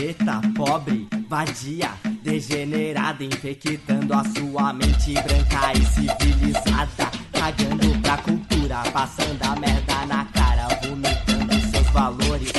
preta, pobre, vadia, degenerada, infectando a sua mente branca e civilizada, cagando pra cultura, passando a merda na cara, vomitando seus valores,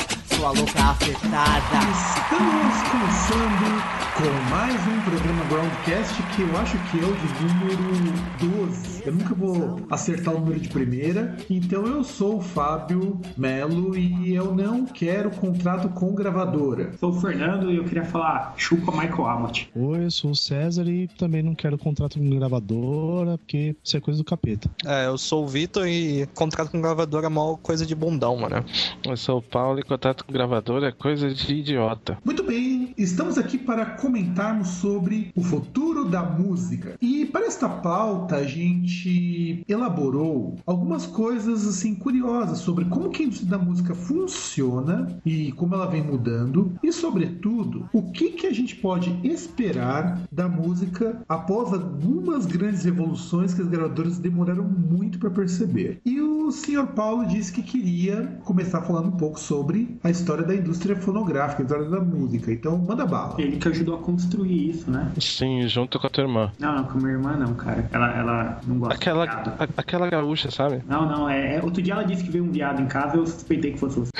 sua louca afetada. Estamos começando com mais um programa Groundcast que eu acho que é o de número 12. Eu nunca vou acertar o número de primeira, então eu sou o Fábio Melo e eu não quero contrato com gravadora. Sou o Fernando e eu queria falar chupa Michael Amott. Oi, eu sou o César e também não quero contrato com gravadora, porque isso é coisa do capeta. É, eu sou o Vitor e contrato com gravadora é mó coisa de bundão, mano. Eu sou o Paulo e contrato com gravadora é coisa de idiota. Muito bem, estamos aqui para comentarmos sobre o futuro da música. E para esta pauta a gente elaborou algumas coisas assim curiosas sobre como que a indústria da música funciona e como ela vem mudando e sobretudo o que que a gente pode esperar da música após algumas grandes revoluções que as gravadoras demoraram muito para perceber. E o senhor Paulo disse que queria começar falando um pouco sobre a história da indústria fonográfica, a história da música. Então, manda bala. Ele que ajudou a construir isso, né? Sim, junto com a tua irmã. Não, não, com a minha irmã não, cara. Ela, ela não gosta Aquela, a- aquela gaúcha, sabe? Não, não, é, é- Outro dia ela disse que veio um viado em casa, eu suspeitei que fosse você.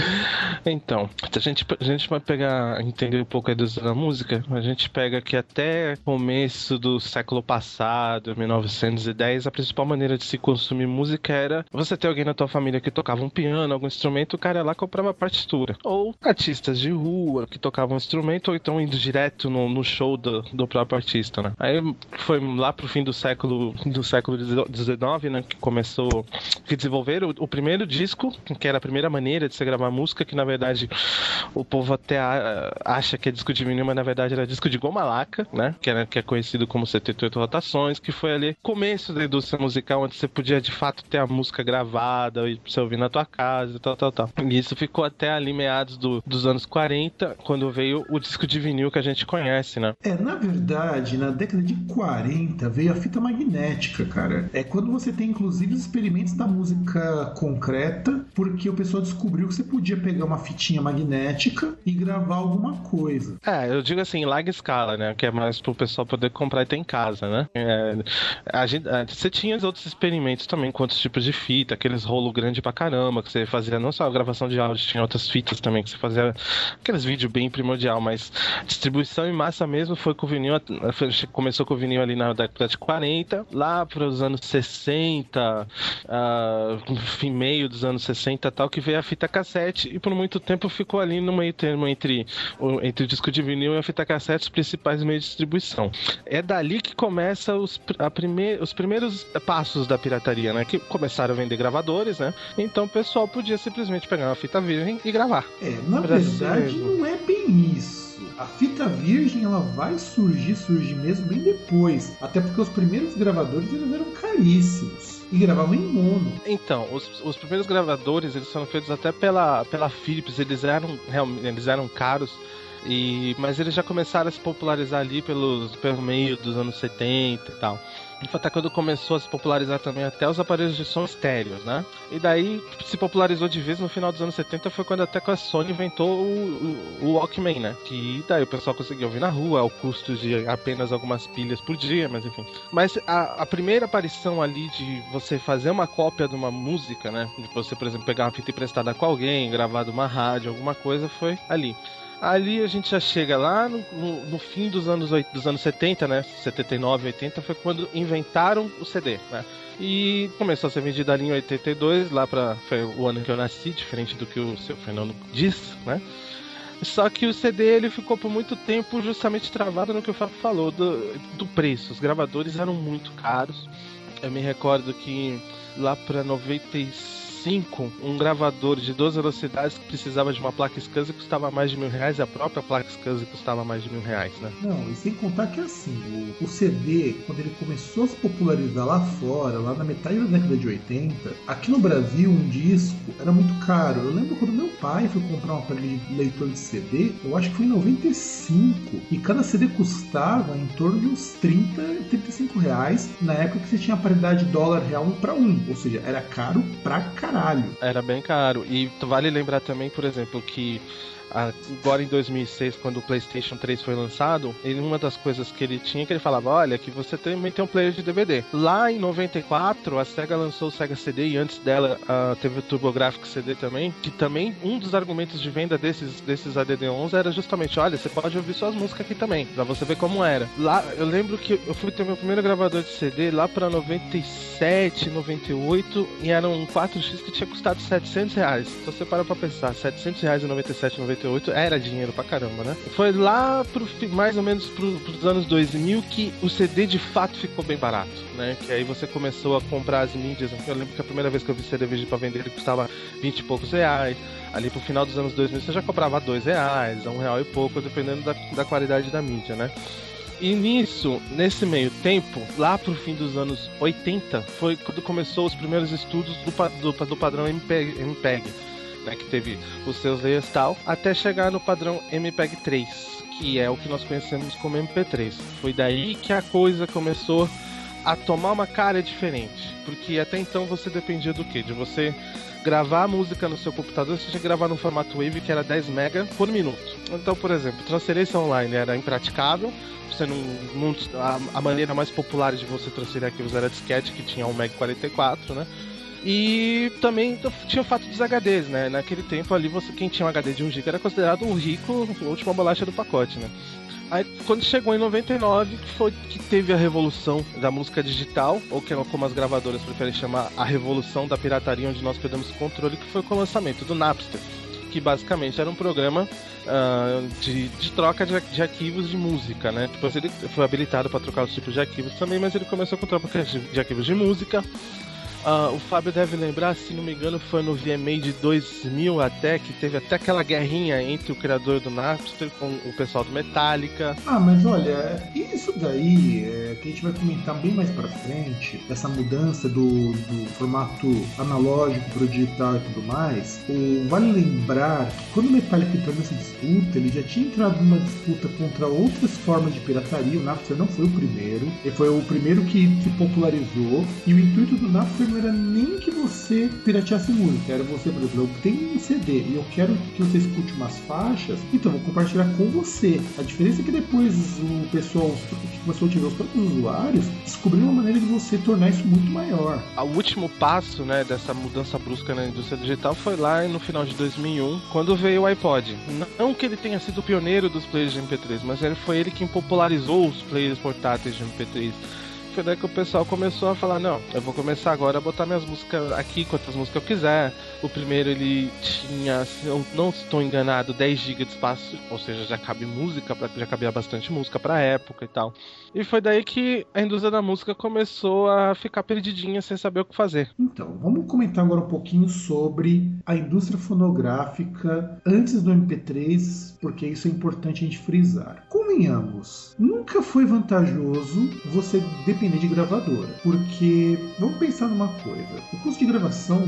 Então, se a gente, a gente vai pegar, entender um pouco a indústria da música, a gente pega que até começo do século passado, 1910, a principal maneira de se consumir música era você ter alguém na tua família que tocava um piano, algum instrumento, o cara ia lá e comprava partitura. Ou artistas de rua que tocavam um instrumento, ou então indo direto no, no show do, do próprio artista, né? Aí foi lá pro fim do século do século XIX, né, que começou, que desenvolveram o, o primeiro disco, que era a primeira maneira de se gravar música, que na verdade o povo até a- acha que é disco de vinil, mas na verdade era disco de goma laca, né? Que, era, que é conhecido como 78 rotações, que foi ali começo da indústria musical, onde você podia de fato ter a música gravada e você ouvir na tua casa e tal, tal, tal. E isso ficou até ali meados do- dos anos 40, quando veio o disco de vinil que a gente conhece, né? É, na verdade, na década de 40 veio a fita magnética, cara. É quando você tem inclusive os experimentos da música concreta, porque o pessoal descobriu que você podia pegar uma fitinha magnética e gravar alguma coisa. É, eu digo assim, em larga escala, né? Que é mais pro pessoal poder comprar e ter em casa, né? É, a gente, a- você tinha os outros experimentos também, com outros tipos de fita, aqueles rolo grande pra caramba, que você fazia não só a gravação de áudio, tinha outras fitas também, que você fazia aqueles vídeos bem primordial, mas distribuição em massa mesmo foi com o vinil, começou com o vinil ali na década de 40, lá para os anos 60, ah, fim meio dos anos 60 e tal, que veio a fita cassete e por muito tempo ficou ali no meio termo entre entre o disco de vinil e a fita cassete, os principais meios de distribuição. É dali que começa os, a prime, os primeiros passos da pirataria, né? Que começaram a vender gravadores, né? Então o pessoal podia simplesmente pegar uma fita virgem e gravar. É, na verdade não é bem isso. A fita virgem ela vai surgir, surgir mesmo bem depois. Até porque os primeiros gravadores eles eram caríssimos e gravavam em mono. Então, os, os primeiros gravadores, eles foram feitos até pela, pela Philips, eles eram realmente, eles eram caros. E, mas eles já começaram a se popularizar ali pelos, pelo meio dos anos 70 e tal. Foi até quando começou a se popularizar também até os aparelhos de som estéreos, né? E daí se popularizou de vez no final dos anos 70 foi quando até que a Sony inventou o, o, o Walkman, né? Que daí o pessoal conseguia ouvir na rua, ao custo de apenas algumas pilhas por dia, mas enfim. Mas a, a primeira aparição ali de você fazer uma cópia de uma música, né? De você, por exemplo, pegar uma fita emprestada com alguém, gravar de uma rádio, alguma coisa, foi ali. Ali a gente já chega lá no, no- no fim dos anos, dos anos 70, né? 79, 80 foi quando inventaram o CD, né? E começou a ser vendido ali em 82, lá para foi o ano que eu nasci, diferente do que o seu Fernando diz, né? Só que o CD ele ficou por muito tempo justamente travado no que o Fábio falou do, do preço. Os gravadores eram muito caros. Eu me recordo que lá para 95, um gravador de 12 velocidades que precisava de uma placa SCSI custava mais de mil reais e a própria placa SCSI custava mais de mil reais, né? Não, e sem contar que assim, o, o CD, quando ele começou a se popularizar lá fora, lá na metade da década de 80, aqui no Brasil um disco era muito caro. Eu lembro quando meu pai foi comprar um aparelho de leitor de CD, eu acho que foi em 95, e cada CD custava em torno de uns 30, 35 reais, na época que você tinha a paridade dólar real um para um, ou seja, era caro pra caralho. Era bem caro. E vale lembrar também, por exemplo, que agora em 2006, quando o PlayStation 3 foi lançado, ele, uma das coisas que ele tinha que ele falava: olha, que você também tem um player de DVD. Lá em 94, a Sega lançou o Sega CD e antes dela uh, teve o TurboGrafx CD também, que também um dos argumentos de venda desses, desses ADD11 era justamente: olha, você pode ouvir suas músicas aqui também, pra você ver como era. Lá, eu lembro que eu fui ter meu primeiro gravador de CD lá pra 97, 98 e era um 4X que tinha custado 700 reais. Então você para pra pensar, 700 reais em 97, 98 era dinheiro pra caramba, né? Foi lá pro, mais ou menos pro, pros anos 2000 que o CD de fato ficou bem barato, né? Que aí você começou a comprar as mídias. Eu lembro que a primeira vez que eu vi CD pra vender ele custava 20 e poucos reais. Ali pro final dos anos 2000 você já comprava 2 reais, um real e pouco, dependendo da, da qualidade da mídia, né? E nisso, nesse meio tempo, lá pro fim dos anos 80, foi quando começou os primeiros estudos do, do, do padrão MPEG, MPEG né, que teve os seus layers tal, até chegar no padrão MPEG 3, que é o que nós conhecemos como MP3. Foi daí que a coisa começou a tomar uma cara diferente, porque até então você dependia do que? De você gravar a música no seu computador, você tinha que gravar no formato Wave que era 10 MB por minuto. Então, por exemplo, transferência online era impraticável, você não, não a, a, maneira mais popular de você transferir arquivos era disquete, que tinha 1 MB 44, né? E também tinha o fato dos HDs, né? Naquele tempo ali, você quem tinha um HD de 1 GB era considerado o rico, a última bolacha do pacote, né? Aí quando chegou em 99, que foi que teve a revolução da música digital, ou que como as gravadoras preferem chamar, a revolução da pirataria, onde nós perdemos o controle, que foi com o lançamento do Napster que basicamente era um programa uh, de, de, troca de, de, arquivos de música, né? Depois ele foi habilitado para trocar os tipos de arquivos também, mas ele começou com troca de, de arquivos de música. Uh, o Fábio deve lembrar, se não me engano, foi no VMA de 2000 até, que teve até aquela guerrinha entre o criador do Napster com o pessoal do Metallica. Ah, mas olha, isso daí é, que a gente vai comentar bem mais pra frente, essa mudança do, do formato analógico pro digital e tudo mais. O, vale lembrar que quando o Metallica entrou nessa disputa, ele já tinha entrado numa disputa contra outras formas de pirataria. O Napster não foi o primeiro, ele foi o primeiro que se popularizou, e o intuito do Napster não era nem que você pirateasse música, era você, por exemplo, eu tenho um CD e eu quero que você escute umas faixas, então vou compartilhar com você. A diferença é que depois o pessoal que começou a tiver os próprios usuários descobriu uma maneira de você tornar isso muito maior. O último passo, né, dessa mudança brusca na indústria digital foi lá no final de 2001, quando veio o iPod. Não que ele tenha sido o pioneiro dos players de MP3, mas ele foi ele quem popularizou os players portáteis de MP3 foi daí que o pessoal começou a falar, não, eu vou começar agora a botar minhas músicas aqui, quantas músicas eu quiser. O primeiro ele tinha, se eu não estou enganado, 10 GB de espaço, ou seja, já cabe música, já cabia bastante música pra época e tal. E foi daí que a indústria da música começou a ficar perdidinha sem saber o que fazer. Então, vamos comentar agora um pouquinho sobre a indústria fonográfica antes do MP3, porque isso é importante a gente frisar. Convenhamos, nunca foi vantajoso você depender de gravadora. Porque, vamos pensar numa coisa: o custo de gravação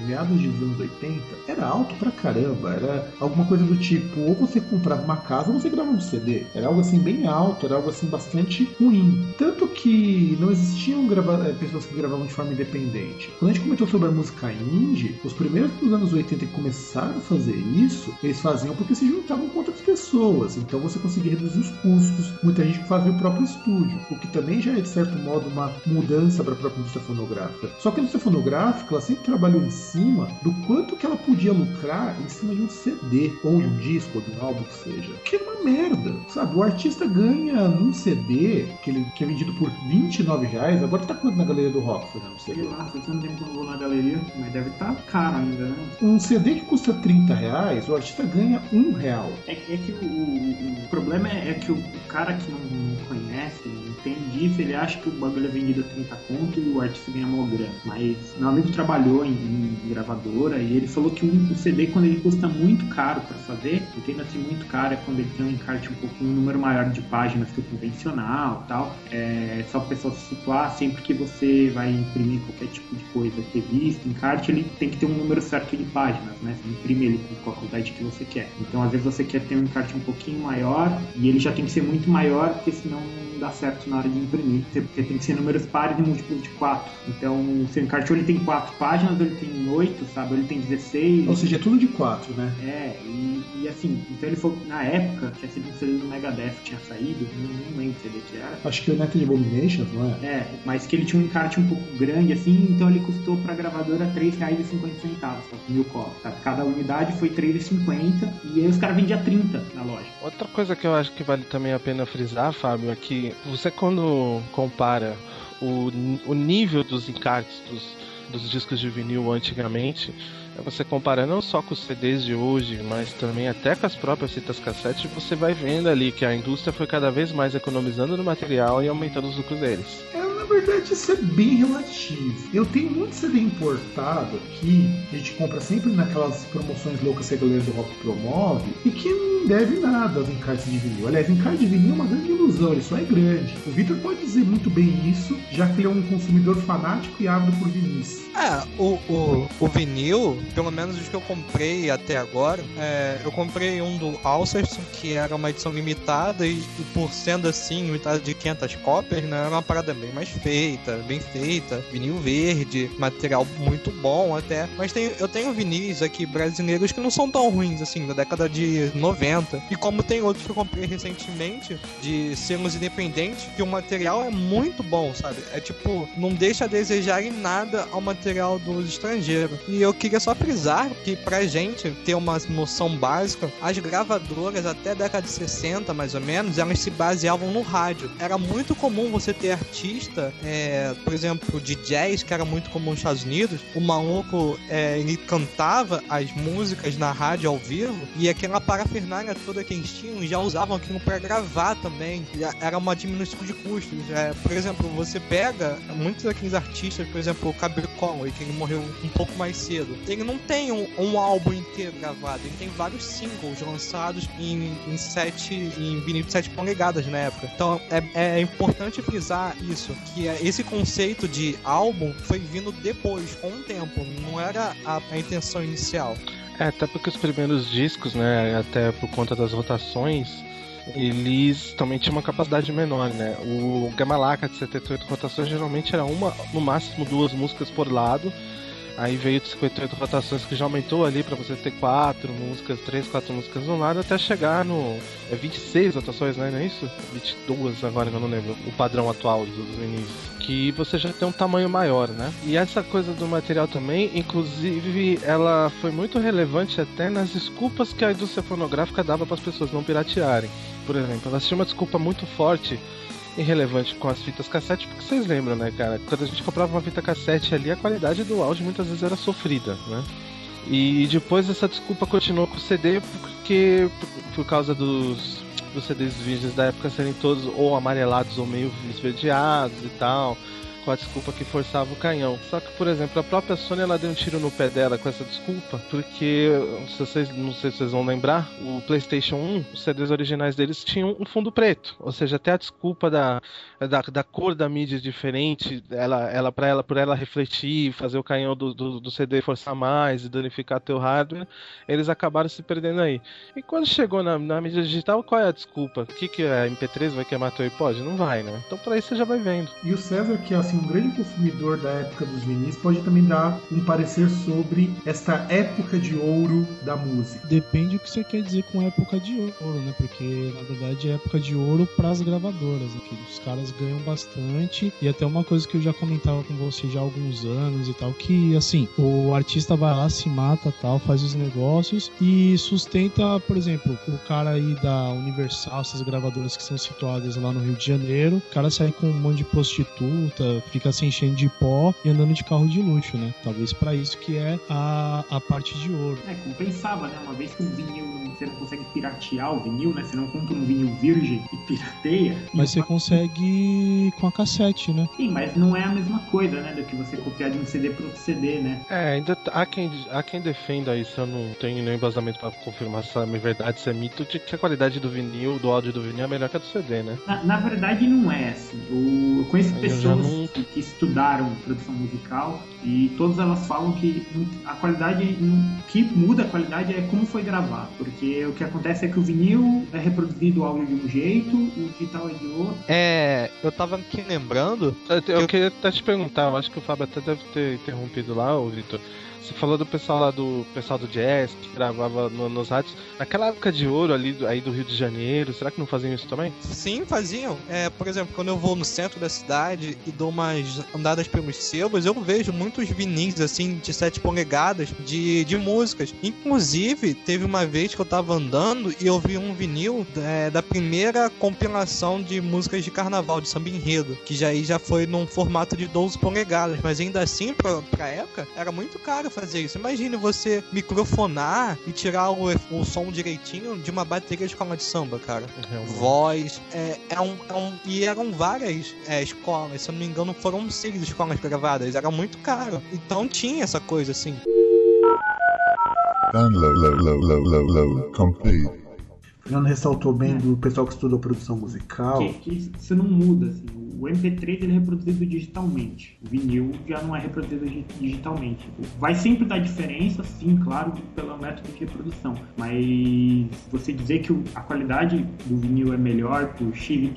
meados dos anos 80, era alto pra caramba. Era alguma coisa do tipo, ou você comprava uma casa ou você gravava um CD. Era algo assim bem alto, era algo assim bastante ruim. Tanto que não existiam eh, pessoas que gravavam de forma independente. Quando a gente comentou sobre a música indie, os primeiros dos anos 80 que começaram a fazer isso, eles faziam porque se juntavam com outras pessoas. Então você conseguia reduzir os custos. Muita gente fazia o próprio estúdio, o que também já é de certo modo uma mudança para a própria indústria fonográfica. Só que a indústria fonográfica ela sempre trabalhou em cima do quanto que ela podia lucrar em cima de um CD, ou de um disco, ou de um álbum que seja. Que é uma merda, sabe? O artista ganha num CD, que, ele, que é vendido por 29 reais, agora tá quanto na galeria do rock, Fernando? Sei lá, faz tanto tempo que eu não vou na galeria, mas deve estar tá caro ainda, né? Um CD que custa 30 reais, o artista ganha um real. É, é que o, o, o, problema é, é que o, cara que não, não conhece, não entende disso, ele acha que o bagulho é vendido a 30 conto e o artista ganha mó grana. Mas meu amigo trabalhou em, em gravadora e ele falou que um, CD, quando ele custa muito caro para fazer, ele tende a ser muito caro é quando ele tem um encarte um pouco, um número maior de páginas que o convencional tal. É, só o pessoal se situar, sempre que você vai imprimir qualquer tipo de coisa, revista, encarte, ele tem que ter um número certo de páginas, né? Você imprime ele com a quantidade que você quer. Então, às vezes você quer ter um encarte um pouquinho maior e ele já tem que ser muito maior, porque senão não dá certo na hora de imprimir, porque tem que ser números pares e múltiplos de 4. Então, o seu encarte ou ele tem 4 páginas ou ele tem 8, sabe? Ele tem 16. Ou seja, é tudo de 4, né? É, e, e assim, então ele foi, na época, tinha sido um CD do Megadeth, tinha saído, não, não lembro o CD que era. Acho que o Net Abomination, não é? É, mas que ele tinha um encarte um pouco grande, assim, então ele custou pra gravadora R$3,50, sabe? Mil cópias, sabe? Cada unidade foi R$3,50 e aí os caras vendiam 30 na loja. Outra coisa que eu acho que vale também a pena frisar, Fábio, é que você quando compara o, o nível dos encartes dos, dos discos de vinil antigamente, é você compara não só com os CDs de hoje, mas também até com as próprias fitas cassete, você vai vendo ali que a indústria foi cada vez mais economizando no material e aumentando os lucros deles. É, na verdade, isso é bem relativo. Eu tenho muito CD importado aqui, a gente compra sempre naquelas promoções loucas que a galera do rock promove, e que não deve nada aos encartes de vinil. Aliás, encarte de vinil é uma grande ilusão, ele só é grande. O Victor pode dizer muito bem isso, já que ele é um consumidor fanático e ávido por vinis. É, o, o, o vinil, pelo menos os que eu comprei até agora, é, eu comprei um do Alcerson, que era uma edição limitada, e, e, por sendo assim, limitada de 500 cópias, né, era uma parada bem mais feita, bem feita, vinil verde, material muito bom até. Mas tem, eu tenho vinis aqui brasileiros que não são tão ruins, assim, da década de 90. E como tem outros que eu comprei recentemente, de selos independentes, que o material é muito bom, sabe? É tipo, não deixa a desejar em nada ao material dos estrangeiros. E eu queria só frisar que pra gente ter uma noção básica, as gravadoras até a década de 60, mais ou menos, elas se baseavam no rádio. Era muito comum você ter artista, é, por exemplo, de jazz, que era muito comum nos Estados Unidos, o maluco, é, ele cantava as músicas na rádio ao vivo, e aquela parafernália toda que eles tinham, já usavam aquilo para gravar também. Era uma diminuição de custos. É, por exemplo, você pega muitos daqueles artistas, por exemplo, o Cabri Conway, que ele morreu um pouco mais cedo. Ele não tem um, um álbum inteiro gravado, ele tem vários singles lançados em, em, sete, em vinil de 7 polegadas na época. Então é, é importante frisar isso, que é, esse conceito de álbum foi vindo depois, com o tempo, não era a, a intenção inicial. É, até porque os primeiros discos, né, até por conta das rotações, eles também tinham uma capacidade menor, né? O Gamalaca de 78 rotações geralmente era uma, no máximo duas músicas por lado. Aí veio de 58 rotações que já aumentou ali para você ter quatro músicas, três, quatro músicas no lado, até chegar no. É 26 rotações, né? Não é isso? 22 agora que eu não lembro. O padrão atual dos inícios que você já tem um tamanho maior, né? E essa coisa do material também, inclusive, ela foi muito relevante até nas desculpas que a indústria fonográfica dava para as pessoas não piratearem. Por exemplo, ela tinha uma desculpa muito forte e relevante com as fitas cassete, porque vocês lembram, né, cara? Quando a gente comprava uma fita cassete ali, a qualidade do áudio muitas vezes era sofrida, né? E depois essa desculpa continuou com o CD porque por causa dos dos CDs vídeos da época serem todos ou amarelados ou meio esverdeados e tal, com a desculpa que forçava o canhão. Só que, por exemplo, a própria Sony ela deu um tiro no pé dela com essa desculpa, porque se vocês não sei se vocês vão lembrar, o PlayStation 1, os CDs originais deles tinham um fundo preto, ou seja, até a desculpa da, da, da cor da mídia diferente, ela, ela para ela por ela refletir, fazer o canhão do, do, do, CD forçar mais e danificar teu hardware, eles acabaram se perdendo aí. E quando chegou na, na mídia digital, qual é a desculpa? O que que é MP3 vai queimar teu iPod? Não vai, né? Então por aí você já vai vendo. E o César que é assim um grande consumidor da época dos vinis pode também dar um parecer sobre esta época de ouro da música. Depende do que você quer dizer com época de ouro, né? Porque na verdade é época de ouro para as gravadoras, né? os caras ganham bastante e até uma coisa que eu já comentava com você já há alguns anos e tal, que assim, o artista vai lá, se mata tal, faz os negócios e sustenta, por exemplo, o cara aí da Universal, essas gravadoras que são situadas lá no Rio de Janeiro, o cara sai com um monte de prostituta, fica se enchendo de pó e andando de carro de luxo, né? Talvez para isso que é a, a parte de ouro. É, compensava, né? Uma vez que o vinil você não consegue piratear o vinil, né? Você não compra um vinil virgem e pirateia. Mas você consegue com a cassete, né? Sim, mas não é a mesma coisa, né? Do que você copiar de um CD para outro CD, né? É, ainda há quem, há quem defenda isso, eu não tenho nenhum embasamento para confirmar se é verdade, se é mito, de que a qualidade do vinil, do áudio do vinil é melhor que a do CD, né? Na, na verdade, não é assim. O, eu conheço eu pessoas. já não que, que estudaram produção musical e todas elas falam que a qualidade, que muda a qualidade é como foi gravado, porque o que acontece é que o vinil é reproduzido o áudio de um jeito, o digital é de outro. É, eu tava aqui lembrando. Eu, eu queria até te perguntar, eu acho que o Fábio até deve ter interrompido lá, ô Vitor. Você falou do pessoal lá do pessoal do jazz que gravava no, nos rádios. Naquela época de ouro ali aí do Rio de Janeiro, será que não faziam isso também? Sim, faziam. É, por exemplo, quando eu vou no centro da cidade e dou umas andadas pelos sebos, eu vejo muitos vinis assim de 7 polegadas de, de músicas. Inclusive, teve uma vez que eu tava andando e eu vi um vinil é, da primeira compilação de músicas de carnaval, de samba enredo, que já aí já foi num formato de 12 polegadas, mas ainda assim, pra, pra época, era muito caro fazer isso. Imagine você microfonar e tirar o, o som direitinho de uma bateria de escola de samba, cara. Realmente. Voz. É, é, um, é um, e eram várias é, escolas, se eu não me engano, foram seis escolas gravadas. Era muito caro. Então tinha essa coisa assim. Download, low, low, low, low, low, complete. Fernando ressaltou bem do pessoal que estudou produção musical. Que, que isso não muda, assim o MP3 ele é reproduzido digitalmente. O vinil já não é reproduzido digitalmente. Vai sempre dar diferença, sim, claro, pelo método de reprodução. Mas você dizer que a qualidade do vinil é melhor por XYZ,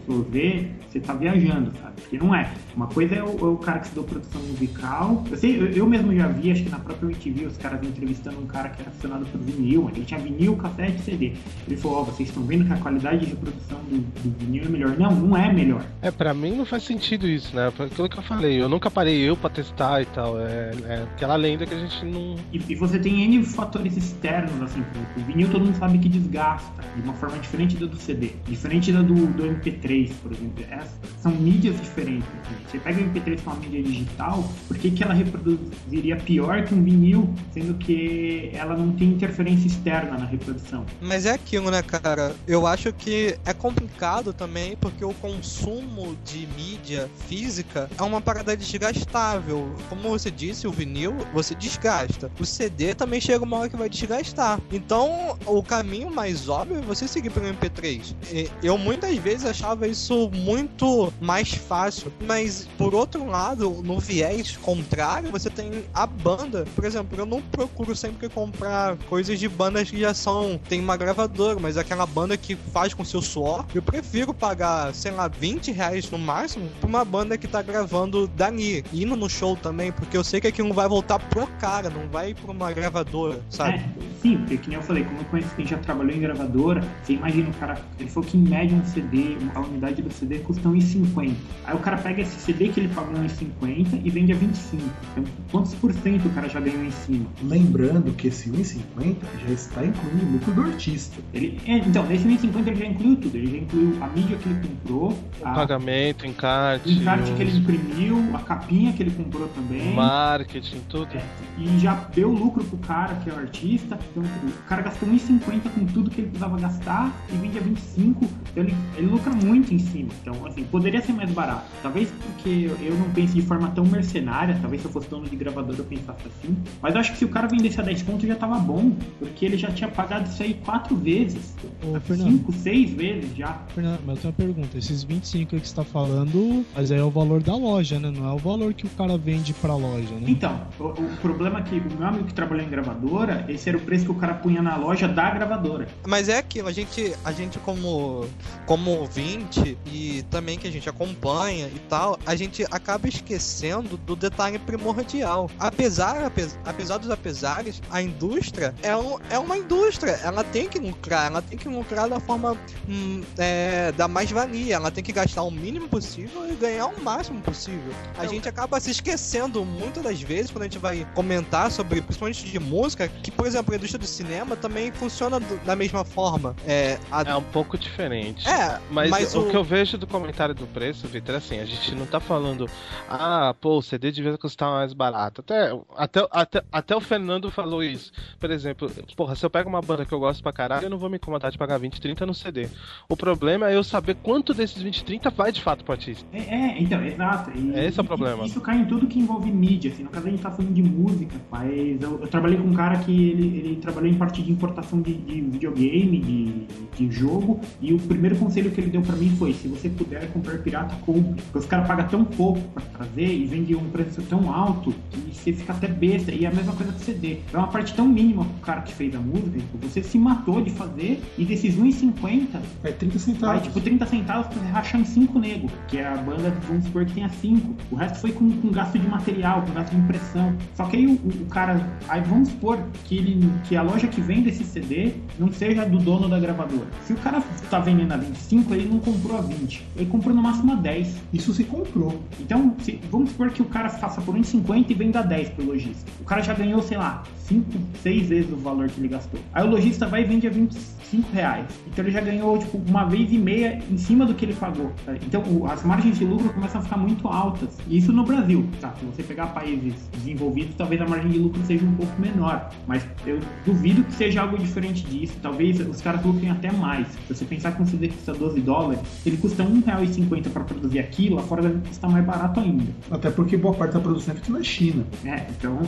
você está viajando, sabe? Porque não é. Uma coisa é o, é o cara que estudou produção musical. Eu, sei, eu, eu, mesmo já vi, acho que na própria MTV, os caras entrevistando um cara que era aficionado por vinil. A gente tinha vinil, cassete CD. Ele falou: Ó, oh, vocês estão vendo que a qualidade de reprodução do, do vinil é melhor. Não, não é melhor. É, pra mim não faz sentido isso, né? Aquilo que eu falei, eu nunca parei eu pra testar e tal. É, é aquela lenda que a gente não. E, e, você tem N fatores externos, assim, o vinil todo mundo sabe que desgasta de uma forma diferente da do CD, diferente da do, do MP3, por exemplo. É, são mídias diferentes. Assim. Você pega o MP3 com uma mídia digital, por que, que ela reproduziria pior que um vinil, sendo que ela não tem interferência externa na reprodução? Mas é aquilo, né, cara? Eu acho que é complicado também porque o consumo de mídia mídia física é uma parada desgastável. Como você disse, o vinil você desgasta. O CD também chega uma hora que vai desgastar. Então, o caminho mais óbvio é você seguir pelo MP3. Eu muitas vezes achava isso muito mais fácil, mas por outro lado, no viés contrário, você tem a banda. Por exemplo, eu não procuro sempre comprar coisas de bandas que já são tem uma gravadora, mas aquela banda que faz com seu suor, eu prefiro pagar, sei lá, 20 reais no máximo pra uma banda que tá gravando dali, indo no show também, porque eu sei que aquilo não vai voltar pro cara, não vai pra uma gravadora, sabe? É, sim, porque que nem eu falei, como eu conheço quem já trabalhou em gravadora, você imagina o cara, ele falou que em média um CD, a unidade do CD custa 1,50. Aí o cara pega esse CD que ele pagou 1,50 e vende a 25. Então, quantos por cento o cara já ganhou em cima? Lembrando que esse 1,50 já está incluindo o lucro do artista. Ele, é, então, nesse 1,50 ele já incluiu tudo. Ele já incluiu a mídia que ele comprou, o a, pagamento em casa encarte. O encarte que ele imprimiu, a capinha que ele comprou também. Marketing, tudo. É, e já deu lucro pro cara, que é o artista. Então, o cara gastou 1,50 com tudo que ele precisava gastar e vende a 25. Então ele, ele lucra muito em cima. Então, assim, poderia ser mais barato. Talvez porque eu não pense de forma tão mercenária, talvez se eu fosse dono de gravador eu pensasse assim. Mas eu acho que se o cara vendesse a 10 pontos já tava bom, porque ele já tinha pagado isso aí quatro vezes. Ô, cinco, seis vezes já. Fernando, mas eu tenho uma pergunta. Esses 25 que você tá falando mas aí é o valor da loja, né? Não é o valor que o cara vende pra loja, né? Então, o, o problema é que o meu amigo que trabalhou em gravadora, esse era o preço que o cara punha na loja da gravadora. Mas é aquilo, a gente, a gente como, como ouvinte e também que a gente acompanha e tal, a gente acaba esquecendo do detalhe primordial. Apesar, apesar, apesar dos apesares, a indústria é, um, é uma indústria. Ela tem que lucrar, ela tem que lucrar da forma hum, é, da mais-valia. Ela tem que gastar o mínimo possível e ganhar o máximo possível. A gente acaba se esquecendo muitas das vezes quando a gente vai comentar sobre, principalmente de música, que, por exemplo, a indústria do cinema também funciona do, da mesma forma. É, a... é um pouco diferente. É, mas, mas o... o... que eu vejo do comentário do preço, Vitor, é assim, a gente não tá falando, ah, pô, o CD devia custar mais barato. Até, até, até, até o Fernando falou isso. Por exemplo, porra, se eu pego uma banda que eu gosto pra caralho, eu não vou me incomodar de pagar 20, 30 no CD. O problema é eu saber quanto desses 20, 30 vai de fato pro artista. É, é, então, exato. E, Esse é o problema. Isso cai em tudo que envolve mídia, assim. No caso, a gente tá falando de música, mas eu, eu trabalhei com um cara que ele, ele trabalhou em parte de importação de, de videogame, de, de jogo, e o primeiro conselho que ele deu para mim foi: se você puder comprar pirata, compre. Porque os caras pagam tão pouco para trazer e vende um preço tão alto que você fica até besta. E é a mesma coisa com CD. É uma parte tão mínima pro cara que fez a música, você se matou de fazer, e desses 1,50 É 30 vai centavos. tipo 30 centavos pra você rachar em 5 nego, que é a banda, vamos supor que tenha 5. O resto foi com, com gasto de material, com gasto de impressão. Só que aí o, o cara, aí vamos supor que, ele, que a loja que vende esse CD não seja do dono da gravadora. Se o cara tá vendendo a 25, ele não comprou a 20. Ele comprou no máximo a 10. Isso se comprou. Então, se- vamos supor que o cara faça por 1,50 e venda 10 pro lojista. O cara já ganhou, sei lá, 5, 6 vezes o valor que ele gastou. Aí o lojista vai e vende a 25 reais. Então ele já ganhou, tipo, uma vez e meia em cima do que ele pagou. tá? Então o- as margens de lucro começam a ficar muito altas. E isso no Brasil, tá? Se você pegar países desenvolvidos, talvez a margem de lucro seja um pouco menor. Mas eu duvido que seja algo diferente disso. Talvez os caras lucrem até mais. Se você pensar que um CD custa 12 dólares, ele custa R$1,50 para produzir aquilo, lá fora deve custar mais barato ainda. Até porque boa parte da produção é feita na China. É, então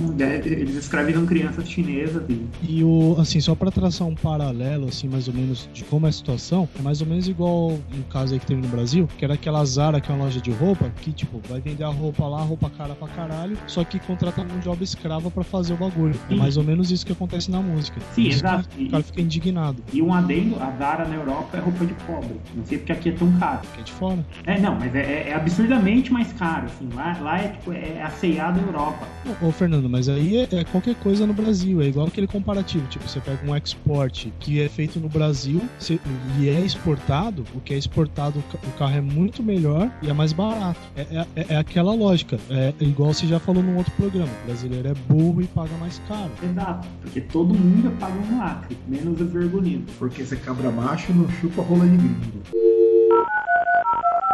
eles escravizam crianças chinesas e E o, assim, só pra traçar um paralelo, assim, mais ou menos, de como é a situação, é mais ou menos igual um caso aí que teve no Brasil, que era aquela Zara, que é uma loja de roupa, que, tipo, vai vender a roupa lá, roupa cara pra caralho, só que contrata um job escrava pra fazer o bagulho. É Sim. mais ou menos isso que acontece na música. Sim, exato. O cara fica indignado, E um adendo, a Zara na Europa é roupa de pobre. Não sei porque aqui é tão caro. que é de fora. É, não, mas é, é- é absurdamente mais caro, assim. Lá, lá é tipo, é a C&A da Europa. Ô, ô, Fernando, mas aí é, é qualquer coisa no Brasil, é igual aquele comparativo, tipo, você pega um export que é feito no Brasil você- e é exportado, o que é exportado, o ca- o carro é muito melhor e é mais barato. É, é- é- é aquela lógica, é igual você já falou num outro programa, o brasileiro é burro e paga mais caro. Exato. Porque todo mundo paga um lacre, menos os vergolinos. Porque você cabra macho não chupa rola de gringo.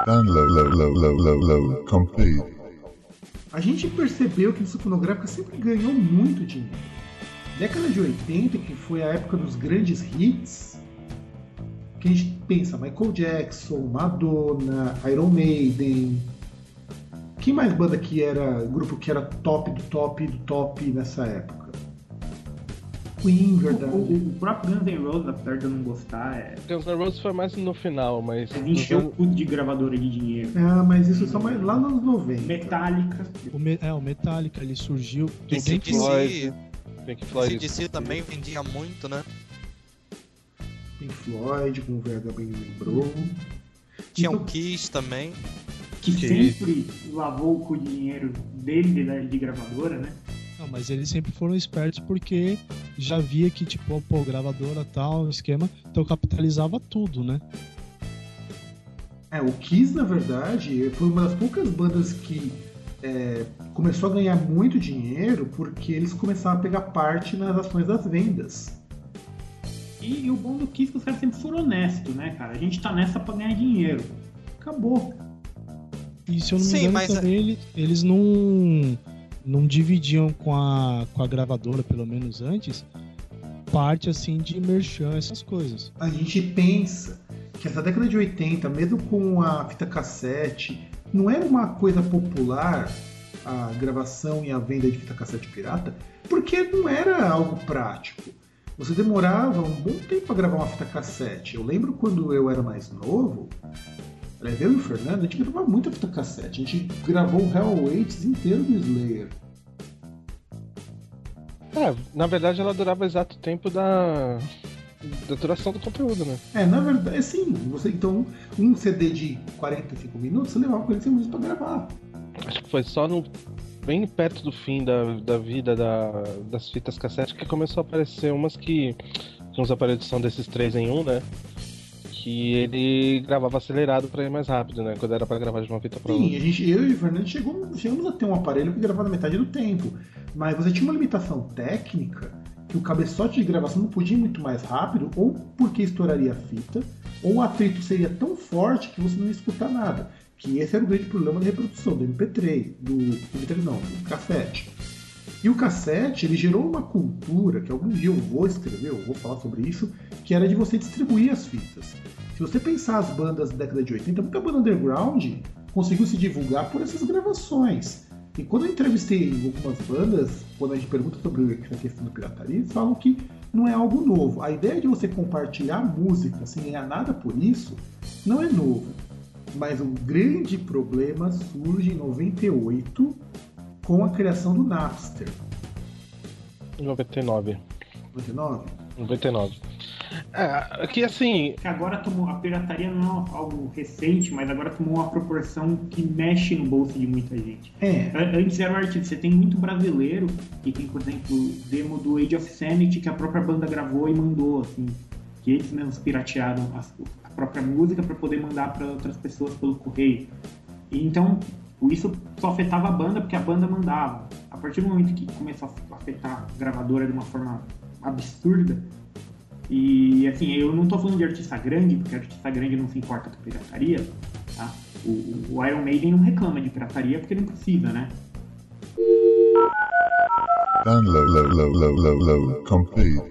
Download, load, load, load, load, load, complete. A gente percebeu que a indústria fonográfica sempre ganhou muito dinheiro. Década de 80, que foi a época dos grandes hits, que a gente pensa Michael Jackson, Madonna, Iron Maiden. Que mais banda que era grupo que era top do top do top nessa época? Queen, O, verdade. o- o próprio Guns N' Roses, apesar de eu não gostar, é, Guns N' Roses foi mais no final, mas. é encher o cu de gravadora de dinheiro. Ah, mas isso só mais lá nos anos 90. Metallica. O, Me- é, o Metallica, ele surgiu... CDC, Floyd. Pink Floyd. CDC também vendia muito, né? Pink Floyd, como o VH bem lembrou. Tinha Então- o Kiss também. Que Que- sempre lavou o cu de dinheiro dele de, de gravadora, né? Não, mas eles sempre foram espertos porque já via que, tipo, pô, gravadora tal, esquema, então capitalizava tudo, né? É, o Kiss, na verdade, foi uma das poucas bandas que é, começou a ganhar muito dinheiro porque eles começaram a pegar parte nas ações das vendas. E, e o bom do Kiss é que os caras sempre foram honestos, né, cara? A gente tá nessa pra ganhar dinheiro. Acabou. E se eu não me Sim, engano mas- também, ele- eles não, não dividiam com a, com a gravadora, pelo menos antes, parte assim de merchan, essas coisas. A gente pensa que essa década de 80, mesmo com a fita cassete, não era uma coisa popular a gravação e a venda de fita cassete pirata, porque não era algo prático. Você demorava um bom tempo para gravar uma fita cassete. Eu lembro quando eu era mais novo, eu e o Fernando, a gente gravava muita fita cassete. A gente gravou o Hell Awaits inteiro do Slayer. É, na verdade ela durava o exato tempo da. da duração do conteúdo, né? É, na verdade, sim. Você, então, um CD de 45 minutos, você levava 45 minutos para gravar. Acho que foi só no. Bem perto do fim da, da vida da, das fitas cassete que começou a aparecer umas que. Tinha uns aparelhos de som desses três em um, né? Que ele gravava acelerado pra ir mais rápido, né? Quando era pra gravar de uma fita pra Sim, outra. a gente, eu e o Fernando chegou, chegamos a ter um aparelho que gravava metade do tempo. Mas você tinha uma limitação técnica que o cabeçote de gravação não podia ir muito mais rápido, ou porque estouraria a fita, ou o atrito seria tão forte que você não ia escutar nada. Que esse era o grande problema da reprodução do MP3, do MP3 não, do cassete. E o cassete, ele gerou uma cultura, que algum dia eu vou escrever, eu vou falar sobre isso, que era de você distribuir as fitas. Se você pensar as bandas da década de 80, muita banda underground conseguiu se divulgar por essas gravações. E quando eu entrevistei algumas bandas, quando a gente pergunta sobre a questão da pirataria, eles falam que não é algo novo. A ideia de você compartilhar música sem ganhar nada por isso não é novo. Mas o grande problema surge em 98 com a criação do Napster. 99. 99? 99. É, que assim. Que agora tomou. A pirataria não é algo recente, mas agora tomou uma proporção que mexe no bolso de muita gente. É. Antes era um artigo, você tem muito brasileiro que tem, por exemplo, demo do Age of Sanity que a própria banda gravou e mandou, assim. Que eles mesmos piratearam as- própria música para poder mandar para outras pessoas pelo correio. E então, isso só afetava a banda porque a banda mandava. A partir do momento que começou a afetar a gravadora de uma forma absurda, e assim, eu não tô falando de artista grande, porque artista grande não se importa com pirataria, tá? O, o Iron Maiden não reclama de pirataria porque não precisa, né? Download, low, low, low, low, complete.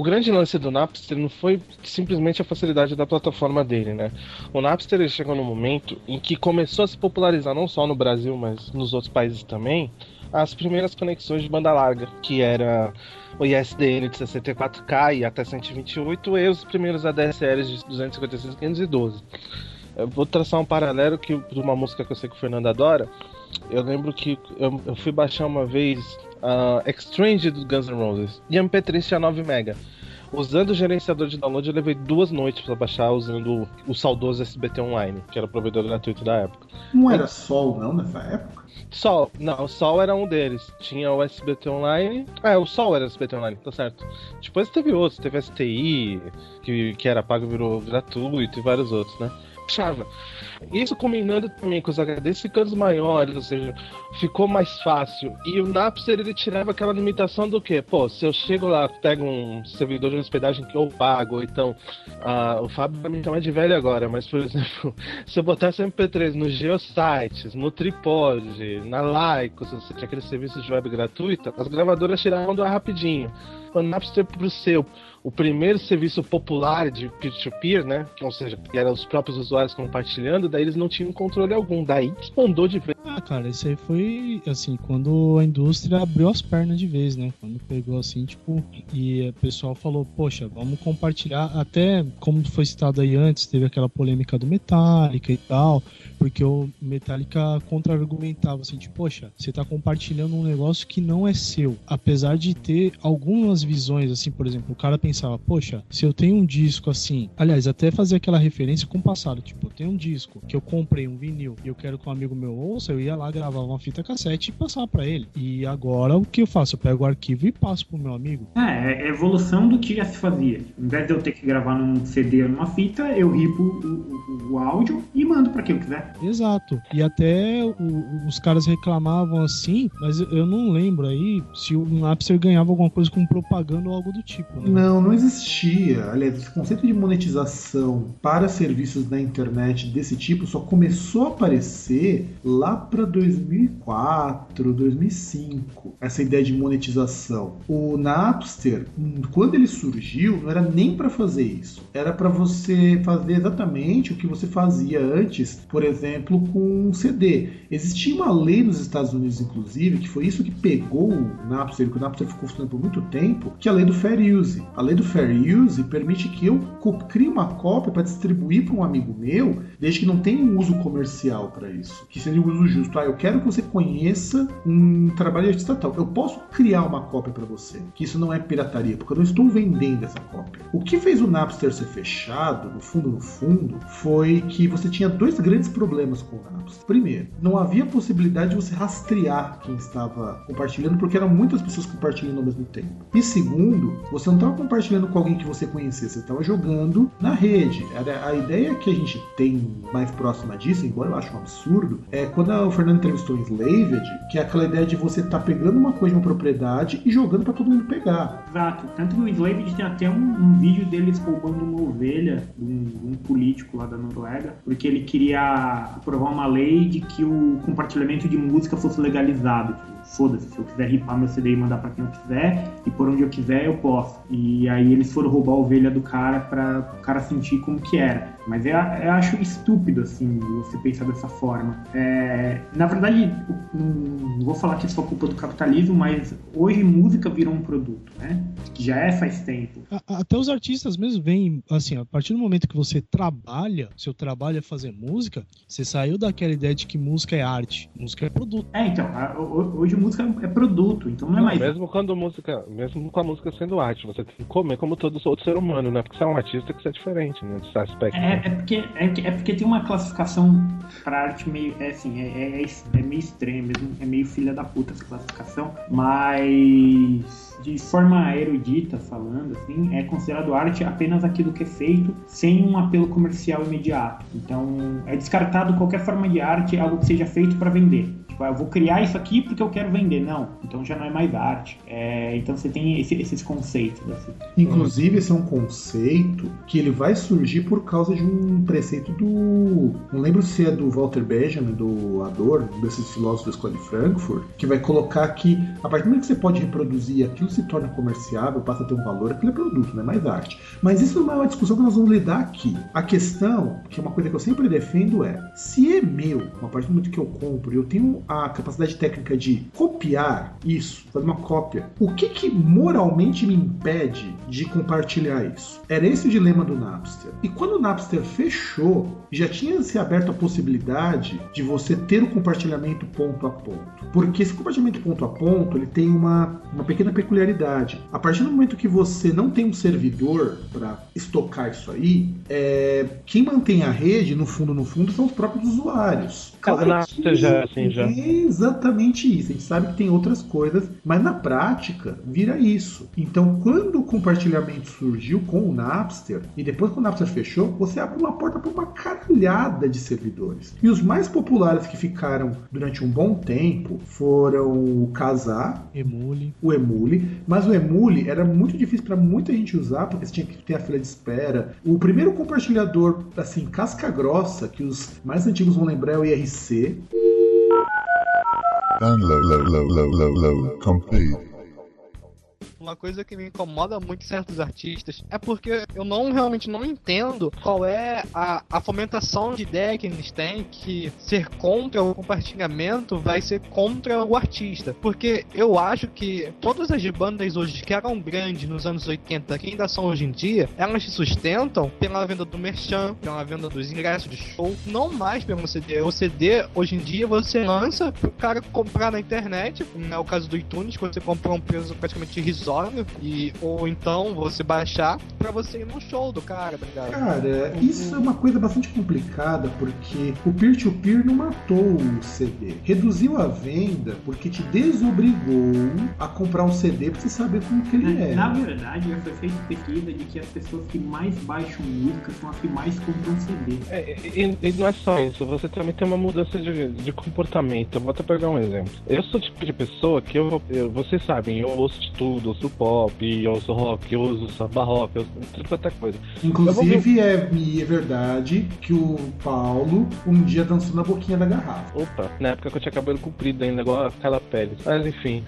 O grande lance do Napster não foi simplesmente a facilidade da plataforma dele, né? O Napster chegou num momento em que começou a se popularizar não só no Brasil, mas nos outros países também, as primeiras conexões de banda larga, que era o ISDN de 64K e até 128 e os primeiros ADSLs de 256 e 512. Eu vou traçar um paralelo que para uma música que eu sei que o Fernando adora. Eu lembro que eu, eu fui baixar uma vez a Exchange do Guns N' Roses e MP3 tinha 9 MB. Usando o gerenciador de download, eu levei duas noites para baixar usando o saudoso SBT Online, que era o provedor gratuito da época. Não era Sol, não, nessa época? Sol, não, o Sol era um deles. Tinha o SBT Online. É, o Sol era o SBT Online, tá certo. Depois teve outros, teve STI, que, que era pago e virou gratuito, e vários outros, né? Chava. Isso combinando também com os HDs ficando maiores, ou seja, ficou mais fácil. E o Napster ele tirava aquela limitação do que? Pô, se eu chego lá, pego um servidor de hospedagem que eu pago, ou então ah, o Fábio vai me chamar de velho agora, mas por exemplo, se eu botasse MP3 no Geosites, no Tripod, na Lycos, ou seja, aqueles serviços de web gratuita, as gravadoras tiravam do ar rapidinho. O Napster pro seu o primeiro serviço popular de peer-to-peer, né? Que, ou seja, que eram os próprios usuários compartilhando, daí eles não tinham controle algum. Daí desbandou de vez. Ah, cara, isso aí foi assim, quando a indústria abriu as pernas de vez, né? Quando pegou assim, tipo, e o pessoal falou, poxa, vamos compartilhar. Até como foi citado aí antes, teve aquela polêmica do Metallica e tal, porque o Metallica contra-argumentava assim, tipo, poxa, você tá compartilhando um negócio que não é seu. Apesar de ter algumas visões, assim, por exemplo, o cara pensava, poxa, se eu tenho um disco assim, aliás, até fazer aquela referência com o passado, tipo, eu tenho um disco que eu comprei um vinil e eu quero que um amigo meu ouça, eu ia lá gravar uma fita cassete e passar pra ele. E agora o que eu faço? Eu pego o arquivo e passo pro meu amigo. É, é evolução do que já se fazia. Em vez de eu ter que gravar num CD ou numa fita, eu ripo o, o- o áudio e mando pra quem eu quiser. Exato. E até o- os caras reclamavam assim, mas eu- eu não lembro aí se o Napster ganhava alguma coisa com propaganda ou algo do tipo. Né? Não, não existia. Aliás, esse conceito de monetização para serviços na internet desse tipo só começou a aparecer lá para 2004, 2005. Essa ideia de monetização. O Napster, quando ele surgiu, não era nem para fazer isso. Era para você fazer exatamente o que você fazia antes, por exemplo, com um CD. Existia uma lei nos Estados Unidos, inclusive, que foi isso que pegou o Napster, que o Napster ficou funcionando por muito tempo, que é a lei do Fair Use. A lei do Fair Use permite que eu crie uma cópia para distribuir para um amigo meu, desde que não tenha um uso comercial para isso. Que seja um uso justo. Ah, eu quero que você conheça um trabalho de artista tal. Eu posso criar uma cópia para você. Que isso não é pirataria, porque eu não estou vendendo essa cópia. O que fez o Napster ser fechado, no fundo, no fundo, foi que você tinha dois grandes problemas com o Napster. Primeiro, não havia possibilidade de você rastrear quem estava compartilhando, porque eram muitas pessoas compartilhando ao mesmo tempo. E segundo, você não estava compartilhando com alguém que você conhecia, você estava jogando na rede. A ideia que a gente tem mais próxima disso, embora eu ache um absurdo, é quando o Fernando entrevistou o Slaved, que é aquela ideia de você estar pegando uma coisa de uma propriedade e jogando para todo mundo pegar. Exato. Tanto que o Slaved tem até um, um vídeo deles roubando uma ovelha de um, um político lá da Noruega, porque ele queria aprovar uma lei de que o compartilhamento de música fosse legalizado. Tipo, Foda-se, se eu quiser ripar meu CD e mandar pra quem eu quiser, e por onde eu quiser, eu posso. E aí eles foram roubar a ovelha do cara pra o cara sentir como que era. Mas eu, eu acho estúpido, assim, você pensar dessa forma. É, na verdade, não vou falar que isso é culpa do capitalismo, mas hoje música virou um produto, né? Que já é faz tempo. Até os artistas mesmo vêm, assim, a partir do momento que você trabalha, seu trabalho é fazer música, você saiu daquela ideia de que música é arte, música é produto. É, então, hoje música é produto, então não é mais. Mesmo quando música, mesmo com a música sendo arte, você tem que comer como todo outro ser humano, né? Porque você é um artista que você é diferente, né? Desse aspecto. É, é, porque, é, é, porque tem uma classificação pra arte meio, é assim, é, é, é meio estranha mesmo, é meio filha da puta essa classificação, mas de forma erudita falando, assim, é considerado arte apenas aquilo que é feito sem um apelo comercial imediato. Então, é descartado qualquer forma de arte, algo que seja feito para vender. Tipo, ah, eu vou criar isso aqui porque eu quero vender. Não, então já não é mais arte. É, então você tem esse, esses conceitos. Assim. Inclusive, esse é um conceito que ele vai surgir por causa de um preceito do. Não lembro se é do Walter Benjamin, do Adorno, desses filósofos da Escola de Frankfurt, que vai colocar que a partir do momento que você pode reproduzir aquilo se torna comerciável, passa a ter um valor, aquilo é produto, não é mais arte. Mas isso não é uma discussão que nós vamos lidar aqui. A questão, que é uma coisa que eu sempre defendo, é se é meu, a partir do momento que eu compro, eu tenho a capacidade técnica de copiar isso, fazer uma cópia, o que que moralmente me impede de compartilhar isso? Era esse o dilema do Napster. E quando o Napster fechou, já tinha se aberto a possibilidade de você ter o compartilhamento ponto a ponto. Porque esse compartilhamento ponto a ponto, ele tem uma, uma pequena peculiaridade. A partir do momento que você não tem um servidor para estocar isso aí, é, quem mantém a rede, no fundo, no fundo, são os próprios usuários. Claro, o Napster já é assim, já exatamente isso. A gente sabe que tem outras coisas, mas na prática vira isso. Então, quando o compartilhamento surgiu com o Napster e depois que o Napster fechou, você abre uma porta para uma caralhada de servidores. E os mais populares que ficaram durante um bom tempo foram o Kazaa, Emule. o Emule, mas o Emule era muito difícil para muita gente usar porque você tinha que ter a fila de espera. O primeiro compartilhador assim casca grossa que os mais antigos vão lembrar é o IRC. Download, low, low, low, low, low, complete. Uma coisa que me incomoda muito certos artistas é porque eu não realmente não entendo qual é a, a fomentação de ideia que eles têm que ser contra o compartilhamento vai ser contra o artista. Porque eu acho que todas as bandas hoje que eram grandes nos anos 80, que ainda são hoje em dia, elas se sustentam pela venda do merchan, pela venda dos ingressos de show, não mais pelo CD. O CD, hoje em dia, você lança pro cara comprar na internet, não é caso do iTunes, você compra um preço praticamente irrisório e ou então você baixar para você ir no show do cara, tá ligado? Cara, isso é uma coisa bastante complicada porque o peer-to-peer não matou o CD, reduziu a venda porque te desobrigou a comprar um CD pra você saber como que ele é. Na verdade, já foi feita pesquisa de que as pessoas que mais baixam música são as que mais compram CD. É, e, e não é só isso, você também tem uma mudança de, de comportamento. Eu vou até pegar um exemplo. Eu sou o tipo de pessoa que eu, eu vocês sabem, eu ouço de tudo, ouço pop, eu uso rock, eu uso samba rock, eu uso tudo quanto é coisa. Inclusive, é, é verdade que o Paulo um dia dançou na boquinha da garrafa. Opa, na época que eu tinha cabelo comprido ainda, igual aquela pele. Mas enfim,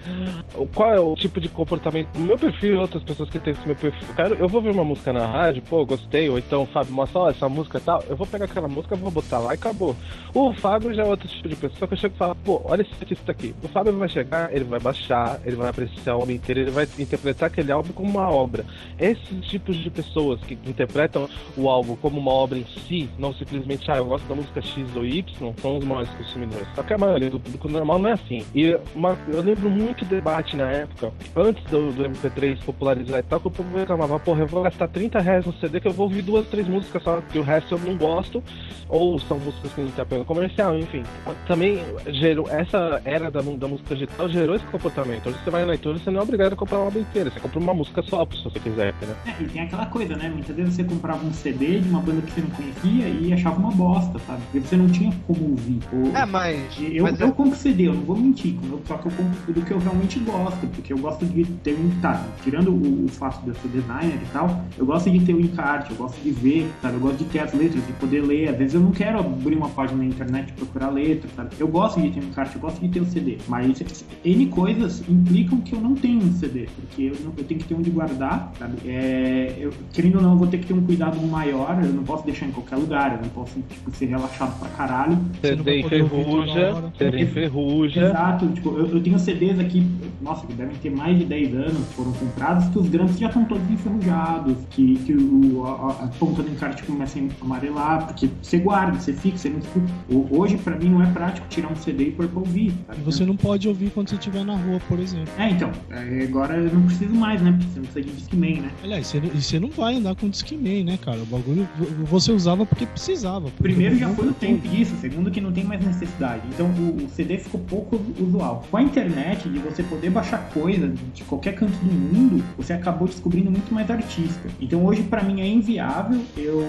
qual é o tipo de comportamento meu perfil e outras pessoas que têm esse meu perfil? Cara, eu vou ver uma música na rádio, pô, gostei, ou então, Fábio, mostra, ó, essa música e tal, eu vou pegar aquela música, vou botar lá e acabou. O Fábio já é outro tipo de pessoa que eu chego e falo, pô, olha esse artista aqui. O Fábio vai chegar, ele vai baixar, ele vai apreciar o homem inteiro, ele vai interpretar aquele álbum como uma obra. Esses tipos de pessoas que interpretam o álbum como uma obra em si, não simplesmente, ah, eu gosto da música X ou Y, são os maiores consumidores. Só que a maioria do público normal não é assim. E uma, eu lembro muito debate na época, antes do, do MP3 popularizar e tal, que o povo reclamava, porra, eu vou gastar 30 reais no CD que eu vou ouvir duas, três músicas só, que o resto eu não gosto, ou são músicas que não tem apelo comercial, enfim. Também gerou, essa era da, da música digital gerou esse comportamento. Hoje você vai na iTunes, você não é obrigado a comprar uma obra inteira, você compra uma música só, se você quiser, né? É, e tem aquela coisa, né? Muitas vezes você comprava um CD de uma banda que você não conhecia e achava uma bosta, sabe? Porque você não tinha como ouvir. Ou... É, mas. Eu, mas eu compro CD, eu não vou mentir, só que eu compro do que eu realmente gosto, porque eu gosto de ter um. Tá, tirando o, o fato de eu ser designer e tal, eu gosto de ter o encarte, eu gosto de ver, sabe? Eu gosto de ter as letras, de poder ler. Às vezes eu não quero abrir uma página na internet e procurar letra, sabe? Eu gosto de ter um encarte, eu gosto de ter o CD. Mas N coisas implicam que eu não tenho um CD. Porque eu, não- eu tenho que ter onde guardar, sabe? É, eu, querendo ou não, eu vou ter que ter um cuidado maior, eu não posso deixar em qualquer lugar, eu não posso tipo, ser relaxado pra caralho. Você não vai CD. CD enferruja. Exato, tipo, eu, eu tenho CDs aqui, nossa, que devem ter mais de 10 anos, foram comprados, que os grampos já estão todos enferrujados, que, que o, a, a ponta do encarte começa a amarelar, porque você guarda, você fixa, você não escuta. Hoje, pra mim, não é prático tirar um CD e pôr pra ouvir. sabe? E você não pode ouvir quando você estiver na rua, por exemplo. É, então, é, agora eu não preciso mais, né? Porque você não precisa de Discman, né? Aliás, você, e você não vai andar com Discman, né, cara? O bagulho você usava porque precisava. porque Primeiro já foi o tem tempo disso, segundo que não tem mais necessidade. Então o, o CD ficou pouco usual. Com a internet, de você poder baixar coisa de qualquer canto do mundo, você acabou descobrindo muito mais artista. Então hoje pra mim é inviável eu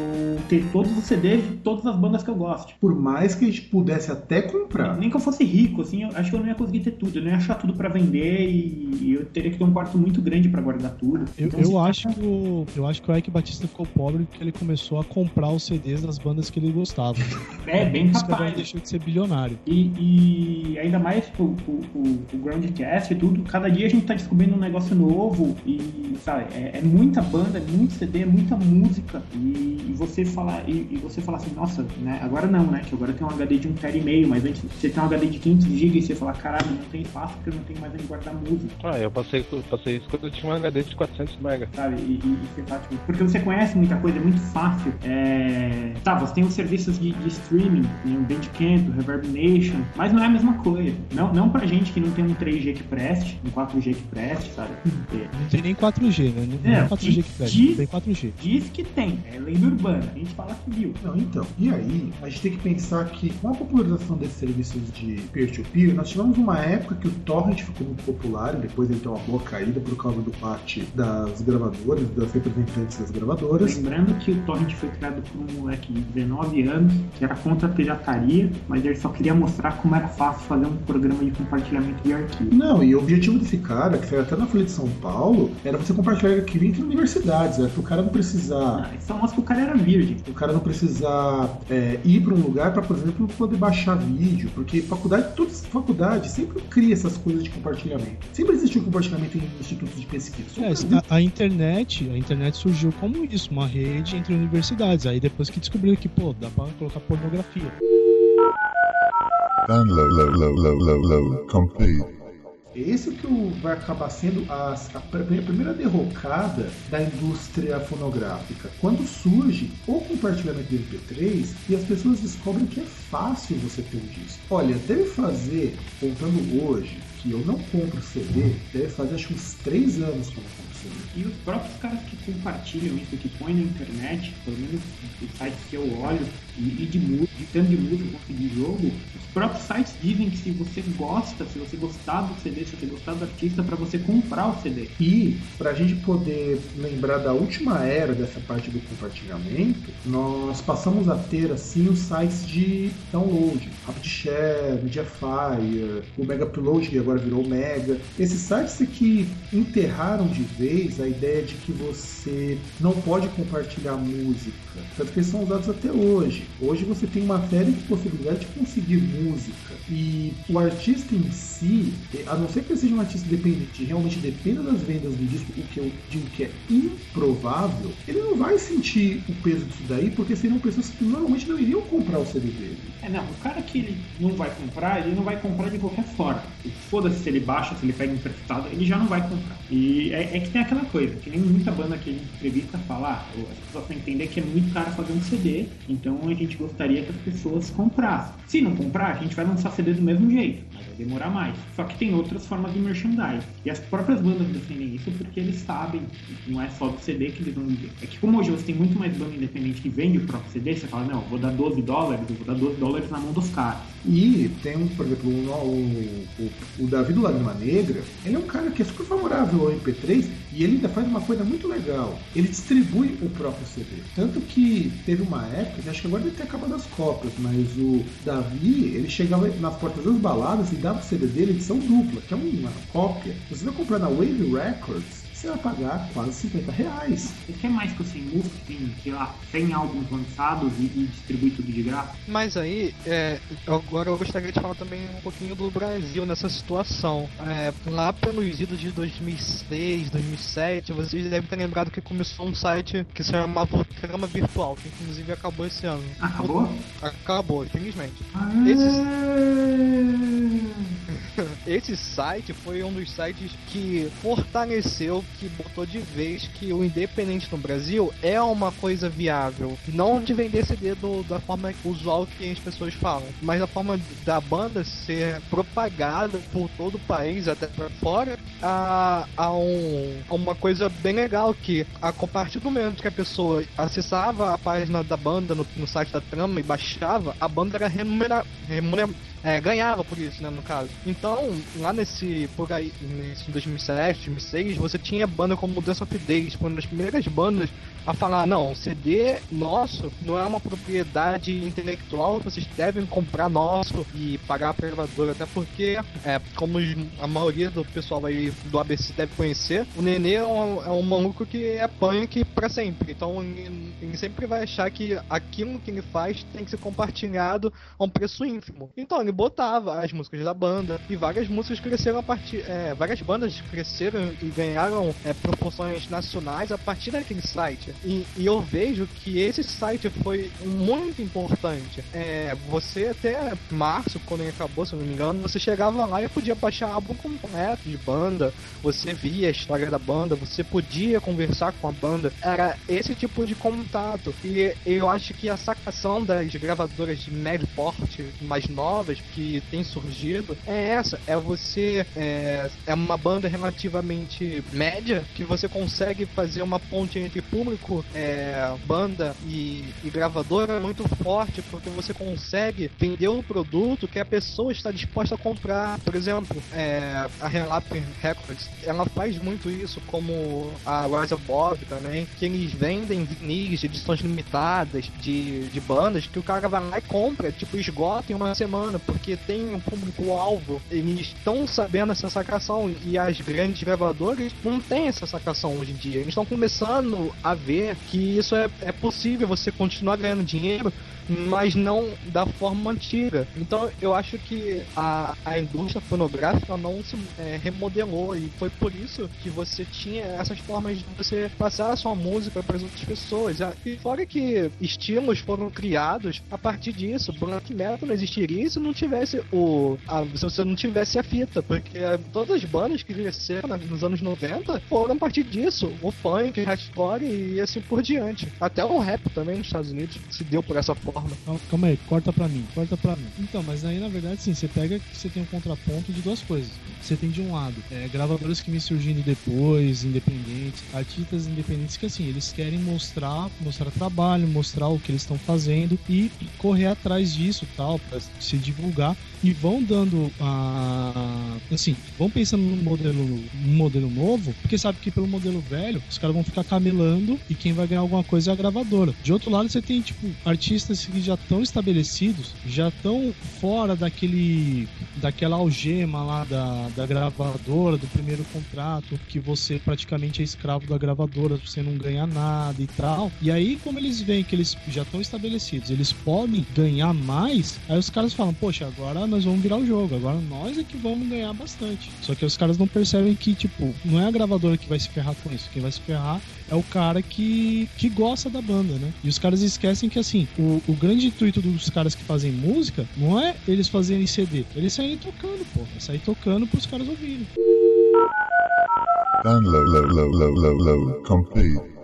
ter todos os CDs de todas as bandas que eu gosto. Por mais que a gente pudesse até comprar. Nem que eu fosse rico, assim, eu acho que eu não ia conseguir ter tudo. Eu não ia achar tudo pra vender e e eu teria que ter um quarto muito grande pra guardar tudo. Eu, Então, eu se- acho que o, eu acho que o Ike Batista ficou pobre porque ele começou a comprar os CDs das bandas que ele gostava. É, bem Por isso que agora capaz. ele deixou de ser bilionário. E, e ainda mais tipo, o, o, o Groundcast e tudo, cada dia a gente tá descobrindo um negócio novo e, sabe, é, é muita banda, é muito CD, é muita música e, e você falar e, e você falar assim, nossa, né, agora não, né, que agora tem um HD de 1 TB e meio, mas antes você tem um HD de 500 GB e você fala, caralho, não tem espaço porque eu não tenho mais onde guardar música, Ah, eu passei, eu passei isso quando eu tinha um HD de 400 MB. sabe, e, e, e você tá, tipo, porque você conhece muita coisa, é muito fácil, é... tá, você tem os serviços de, de streaming, tem o Bandcamp, o Reverb Nation, mas não é a mesma coisa, não, não pra gente que não tem um 3G que preste, um 4G que preste, sabe, É, Não tem nem 4G, né? Não É, é 4G que de- não tem 4G. diz que tem, é lenda urbana, a gente fala que viu. Não, então. E aí, a gente tem que pensar que com a popularização desses serviços de peer-to-peer, nós tivemos uma época que o torrent ficou muito popular, e depois ele deu uma boa caída por causa do parte das gravadoras, das representantes das gravadoras. Lembrando que o Torrent foi criado por um moleque de 19 anos, que era contra a pirataria, mas ele só queria mostrar como era fácil fazer um programa de compartilhamento de arquivo. Não, e o objetivo desse cara, que saiu até na Folha de São Paulo, era você compartilhar arquivo entre universidades, era para o cara não precisar. Ah, isso só mostra que o cara era virgem. O cara não precisar é, ir para um lugar para, por exemplo, poder baixar vídeo, porque faculdade, todas faculdades sempre cria essas coisas de compartilhamento. Sempre existiu compartilhamento em institutos de pesquisa. É, a, a internet, a internet surgiu como isso, uma rede entre universidades. Aí depois que descobriram que, pô, dá pra colocar pornografia. Esse que o- vai acabar sendo a, a primeira derrocada da indústria fonográfica. Quando surge o compartilhamento do MP3 e as pessoas descobrem que é fácil você ter um disco. Olha, deve fazer, contando hoje, que eu não compro CD, deve fazer acho uns 3 anos que eu não compro CD. E os próprios caras que compartilham isso, que põem na internet, pelo menos os sites que eu olho, e, e de música, de tanto de música quanto de jogo, próprios sites dizem que se você gosta, se você gostar do CD, se você gostar do artista, para você comprar o CD. E para a gente poder lembrar da última era dessa parte do compartilhamento, nós passamos a ter assim os sites de download, RapidShare, Mediafire, o Mega Upload que agora virou Mega. Esses sites aqui enterraram de vez a ideia de que você não pode compartilhar música, tanto que eles são usados até hoje. Hoje você tem uma série de possibilidades de conseguir música e o artista em si, a não ser que ele seja um artista independente, realmente dependa das vendas do disco, o que eu digo que é improvável, ele não vai sentir o peso disso daí, porque seriam pessoas que normalmente não iriam comprar o CD dele. É, não, o cara que ele não vai comprar, ele não vai comprar de qualquer forma. Foda-se se ele baixa, se ele pega emprestado, ele já não vai comprar. E é, é que tem aquela coisa, que nem muita banda que a gente entrevista fala, ah, as pessoas entender que é muito caro fazer um CD, então a gente gostaria que as pessoas comprassem. Se não comprar, a gente vai lançar CD do mesmo jeito, mas vai demorar mais. Só que tem outras formas de merchandising. E as próprias bandas defendem isso porque eles sabem não é só do CD que eles vão vender. É que como hoje você tem muito mais banda independente que vende o próprio CD, você fala, não, vou dar 12 dólares, eu vou dar 12 dólares na mão dos caras. E tem, por exemplo, o, o, o Davi do Lágrima Negra, ele é um cara que é super favorável ao MP3 e ele ainda faz uma coisa muito legal. Ele distribui o próprio CD. Tanto que teve uma época, acho que agora deve ter acabado as cópias, mas o Davi, ele chegava nas portas das baladas e dava o CD dele edição dupla, que é uma cópia. Você vai comprar na Wave Records, você vai pagar quase 50 reais. O que é mais que o que tem, sei lá, 100 álbuns lançados e, e distribui tudo de graça? Mas aí, é, agora eu gostaria de falar também um pouquinho do Brasil nessa situação. É, lá pelos idos de 2006, 2007, vocês devem ter lembrado que começou um site que se chamava Trama Virtual, que inclusive acabou esse ano. Acabou? Acabou, infelizmente. Ah, Esse site foi um dos sites que fortaleceu, que botou de vez que o independente no Brasil é uma coisa viável. Não de vender CD do, da forma usual que as pessoas falam, mas da forma da banda ser propagada por todo o país, até para fora, a, a, um, a uma coisa bem legal que a partir do momento que a pessoa acessava a página da banda no, no site da trama e baixava, a banda era remunerada. Remunera, é, ganhava por isso, né, no caso. Então, lá nesse, por aí, nesse 2007, 2006, você tinha banda como Dance of Days, uma das primeiras bandas a falar, não, CD nosso não é uma propriedade intelectual, vocês devem comprar nosso e pagar a gravadora, até porque, é, como a maioria do pessoal aí do ABC deve conhecer, o Nenê é um, é um maluco que é punk pra sempre, então ele sempre vai achar que aquilo que ele faz tem que ser compartilhado a um preço ínfimo. Então ele botava as músicas da banda e várias músicas cresceram a partir. É, várias bandas cresceram e ganharam é, proporções nacionais a partir daquele site. E, e, eu vejo que esse site foi muito importante. É, você até março, quando ele acabou, se não me engano, você chegava lá e podia baixar álbum completo de banda, você via a história da banda, você podia conversar com a banda. Era esse tipo de contato. E eu acho que a sacação das gravadoras de médio porte mais novas que tem surgido é essa: é você é, é uma banda relativamente média que você consegue fazer uma ponte entre público, é, banda e, e gravadora muito forte porque você consegue vender um produto que a pessoa está disposta a comprar. Por exemplo, é, a Relap Records ela faz muito isso, como a Rise Bob também, que eles vendem vinis de edições limitadas de, de bandas que o cara vai lá e compra, tipo, esgota em uma semana, porque tem um público-alvo. Eles estão sabendo essa sacação e as grandes gravadoras não têm essa sacação hoje em dia. Eles estão começando a ver que isso é, é possível, você continuar ganhando dinheiro mas não da forma antiga. Então eu acho que a, a indústria fonográfica não se é, remodelou e foi por isso que você tinha essas formas de você passar a sua música para as outras pessoas. E fora que estilos foram criados a partir disso, black metal não existiria se não tivesse o a, se você não tivesse a fita, porque todas as bandas que cresceram nos anos 90 foram a partir disso, o punk, o hardcore e assim por diante. Até o rap também nos Estados Unidos se deu por essa forma. Calma aí, corta pra mim, corta pra mim. Então, mas aí na verdade sim, você pega que você tem um contraponto de duas coisas. Você tem de um lado é, gravadoras que vêm surgindo depois, independentes, artistas independentes que assim, eles querem mostrar, mostrar trabalho, mostrar o que eles estão fazendo e correr atrás disso tal, pra se divulgar e vão dando a. Assim, vão pensando no modelo, no modelo novo, porque sabe que pelo modelo velho os caras vão ficar camelando e quem vai ganhar alguma coisa é a gravadora. De outro lado, você tem, tipo, artistas que já estão estabelecidos, já estão fora daquele. daquela algema lá da, da gravadora, do primeiro contrato, que você praticamente é escravo da gravadora, você não ganha nada e tal. E aí, como eles veem que eles já estão estabelecidos, eles podem ganhar mais, aí os caras falam, poxa, agora nós vamos virar o jogo. Agora nós é que vamos ganhar bastante. Só que os caras não percebem que, tipo, não é a gravadora que vai se ferrar com isso. Quem vai se ferrar é o cara que, que gosta da banda, né? E os caras esquecem que, assim, o, o grande intuito dos caras que fazem música não é eles fazerem CD, eles saírem tocando, pô. É sair tocando pros caras ouvirem. Download, low, low, low, low, low, complete.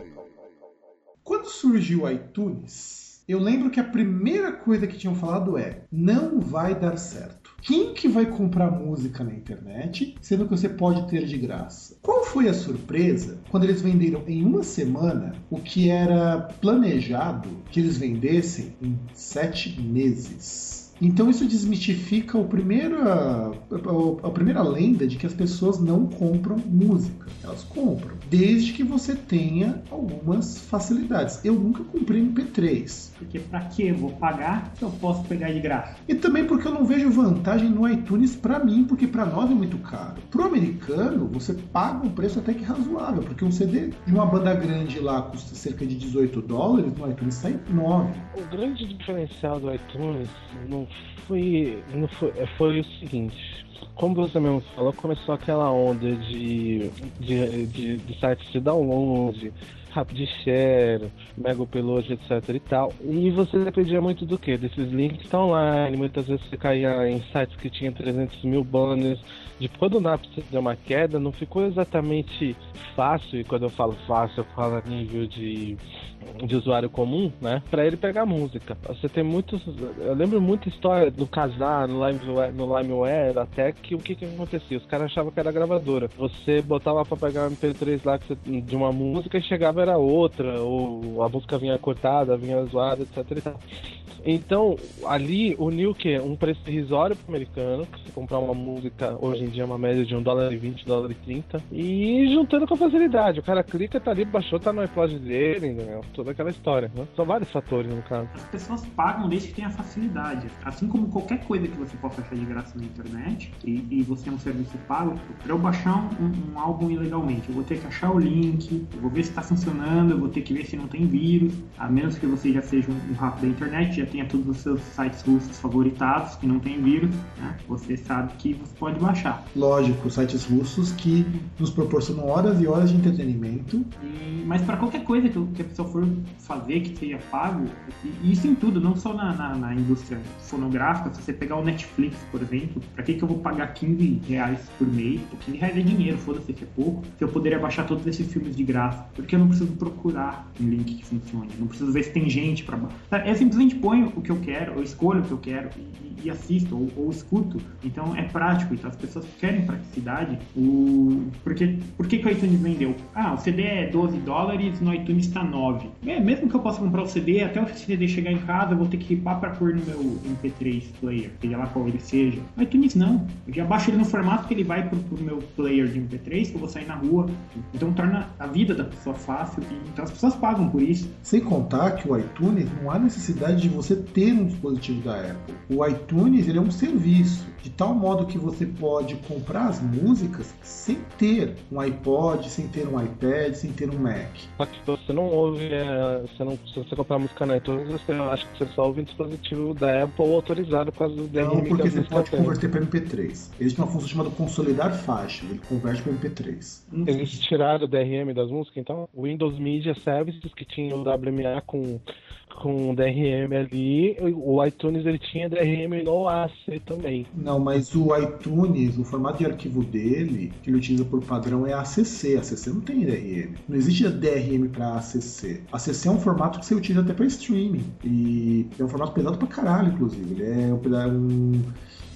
Quando surgiu o iTunes, eu lembro que a primeira coisa que tinham falado é: não vai dar certo. Quem que vai comprar música na internet, sendo que você pode ter de graça? Qual foi a surpresa quando eles venderam em uma semana o que era planejado que eles vendessem em sete meses? Então isso desmistifica o primeiro, a, a, a primeira lenda de que as pessoas não compram música. Elas compram, desde que você tenha algumas facilidades. Eu nunca comprei MP3. Porque pra que eu vou pagar se eu posso pegar de graça? E também porque eu não vejo vantagem no iTunes para mim, porque para nós é muito caro. Pro americano, você paga um preço até que razoável, porque um CD de uma banda grande lá custa cerca de 18 dólares, no iTunes sai 9. O grande diferencial do iTunes não foi, não foi, foi o seguinte. Como você mesmo falou, começou aquela onda de, de, de, de sites de download, Rapid Share, Mega Upload, etc e tal. E você dependia muito do que? Desses links online, muitas vezes você caía em sites que tinham 300 mil banners. De quando o Napster deu uma queda, não ficou exatamente fácil, e quando eu falo fácil, eu falo a nível de de usuário comum, né? Pra ele pegar música. Você tem muitos. Eu lembro muita história do casar no LimeWare, no LimeWare até que o que que acontecia? Os caras achavam que era gravadora. Você botava pra pegar um MP3 lá de uma música e chegava era outra, ou a música vinha cortada, vinha zoada, etc. Então, ali uniu o quê? Um preço irrisório pro americano, que você comprar uma música hoje em dia é uma média de 1 dólar e 20, dólar e 30, e juntando com facilidade. O cara clica, tá ali, baixou, tá no iPod dele, entendeu? Toda aquela história. Né? São vários fatores, no caso. As pessoas pagam desde que tenha facilidade. Assim como qualquer coisa que você possa achar de graça na internet, e, e você é um serviço pago, para eu baixar um, um, álbum ilegalmente, eu vou ter que achar o link, eu vou ver se está funcionando, eu vou ter que ver se não tem vírus, a menos que você já seja um, um rápido da internet, já tenha todos os seus sites russos favoritados que não tem vírus, né? você sabe que você pode baixar. Lógico, sites russos que nos proporcionam horas e horas de entretenimento. E, mas para qualquer coisa que, que a pessoa for fazer que seja pago, e isso em tudo, não só na, na, na indústria fonográfica, se você pegar o Netflix, por exemplo, para que, que eu vou pagar 15 reais por mês? 15 reais é dinheiro, foda-se que é pouco, se eu poderia baixar todos esses filmes de graça, porque eu não preciso procurar um link que funcione, não preciso ver se tem gente para baixar. Eu simplesmente ponho o que eu quero, eu escolho o que eu quero e, e assisto ou, ou, escuto. Então é prático, então as pessoas querem praticidade. O... Porque, por que, que o iTunes vendeu? Ah, o CD é 12 dólares, no iTunes está 9. É, mesmo que eu possa comprar o CD, até o CD chegar em casa, eu vou ter que ripar para pôr no meu MP3 player, seja lá qual ele seja. O iTunes não. Eu já baixo ele no formato que ele vai pro, pro meu player de MP3, que eu vou sair na rua. Então torna a vida da pessoa fácil. E, então as pessoas pagam por isso. Sem contar que o iTunes não há necessidade de você ter um dispositivo da Apple. O iTunes ele é um serviço de tal modo que você pode comprar as músicas sem ter um iPod, sem ter um iPad, sem ter um Mac. Só que você não ouve, é, você não, se você comprar música na iTunes, você acha que você só ouve um dispositivo da Apple autorizado por causa do DRM. Não, porque você pode converter para MP3. Eles têm uma função chamada consolidar faixa, ele converte para MP3. Eles tiraram o DRM das músicas, então? O Windows Media Services, que tinha o WMA com com DRM ali, o iTunes ele tinha DRM no AC também. Não, mas o iTunes, o formato de arquivo dele, que ele utiliza por padrão é ACC. ACC não tem DRM. Não existe DRM para ACC. ACC é um formato que você utiliza até para streaming. E é um formato pesado pra caralho, inclusive. Ele é um um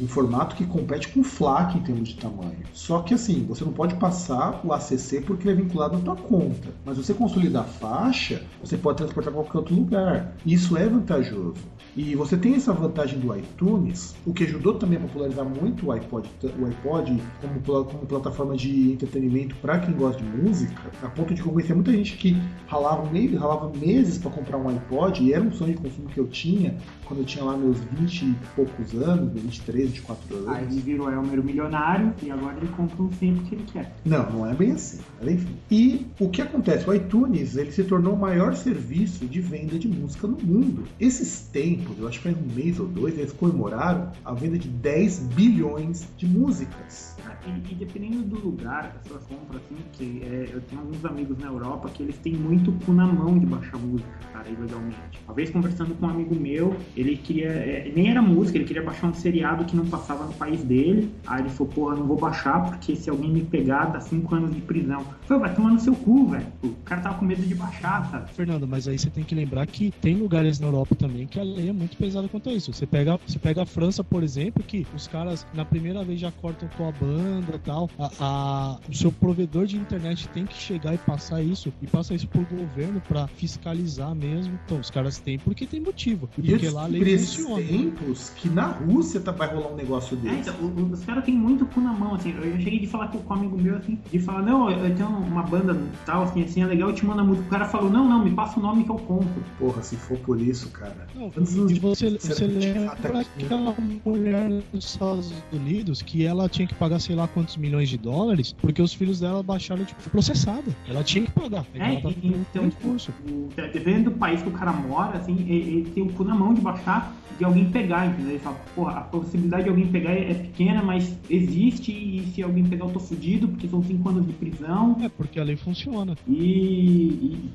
formato que compete com o FLAC em termos de tamanho. Só que assim, você não pode passar o ACC porque ele é vinculado na tua conta. Mas você consolidar a faixa, você pode transportar para qualquer outro lugar. Isso é vantajoso. E você tem essa vantagem do iTunes, o que ajudou também a popularizar muito o iPod, o iPod como, como plataforma de entretenimento para quem gosta de música, a ponto de convencer muita gente que ralava, meio, ralava meses para comprar um iPod, e era um sonho de consumo que eu tinha quando eu tinha lá meus 20 e poucos anos, 23, 24 anos. Aí ele virou Elmer milionário e agora ele compra um tempo que ele quer. Não, não é bem assim. Mas enfim. E o que acontece? O iTunes ele se tornou o maior serviço de venda de música no mundo. Esses tempos eu acho que faz um mês ou dois, eles comemoraram a venda de 10 bilhões de músicas. E, e dependendo do lugar as pessoas compram, assim, que é, eu tenho alguns amigos na Europa que eles têm muito cu na mão de baixar música, cara, ilegalmente. Uma vez conversando com um amigo meu, ele queria, é, nem era música, ele queria baixar um seriado que não passava no país dele. Aí ele falou, porra, não vou baixar porque se alguém me pegar, dá 5 anos de prisão. Falei, vai tomar no seu cu, velho. O cara tava com medo de baixar, sabe? Fernando, mas aí você tem que lembrar que tem lugares na Europa também que a lei é muito pesada quanto a isso. Você pega, você pega a França, por exemplo, que os caras na primeira vez já cortam tua banda tal. A, a- o seu provedor de internet tem que chegar e passar isso, e passa isso pro governo pra fiscalizar mesmo. Então, os caras têm porque tem motivo. E porque lá a lei funciona. tempos que na Rússia tá, vai rolar um negócio É, desse. então, o- o- os caras têm muito cu na mão, assim. Eu cheguei de falar com, com um amigo meu, assim, de falar, não, eu tenho uma banda tal, assim, assim, é legal, eu te mando a música. O cara falou, não, não, me passa o nome que eu compro. Porra, se for por isso, cara. Não, e de você, ser você de lembra aquela mulher nos Estados Unidos que ela tinha que pagar sei lá quantos milhões de dólares porque os filhos dela baixaram, tipo, processada. Ela tinha que pagar. É, ela tá então, recurso. o- dependendo do país que o cara mora, assim, ele, ele tem o cu na mão de baixar, de alguém pegar, entendeu? Ele fala, porra, a possibilidade de alguém pegar é pequena, mas existe, e se alguém pegar eu tô fudido, porque são cinco anos de prisão. É, porque a lei funciona. E,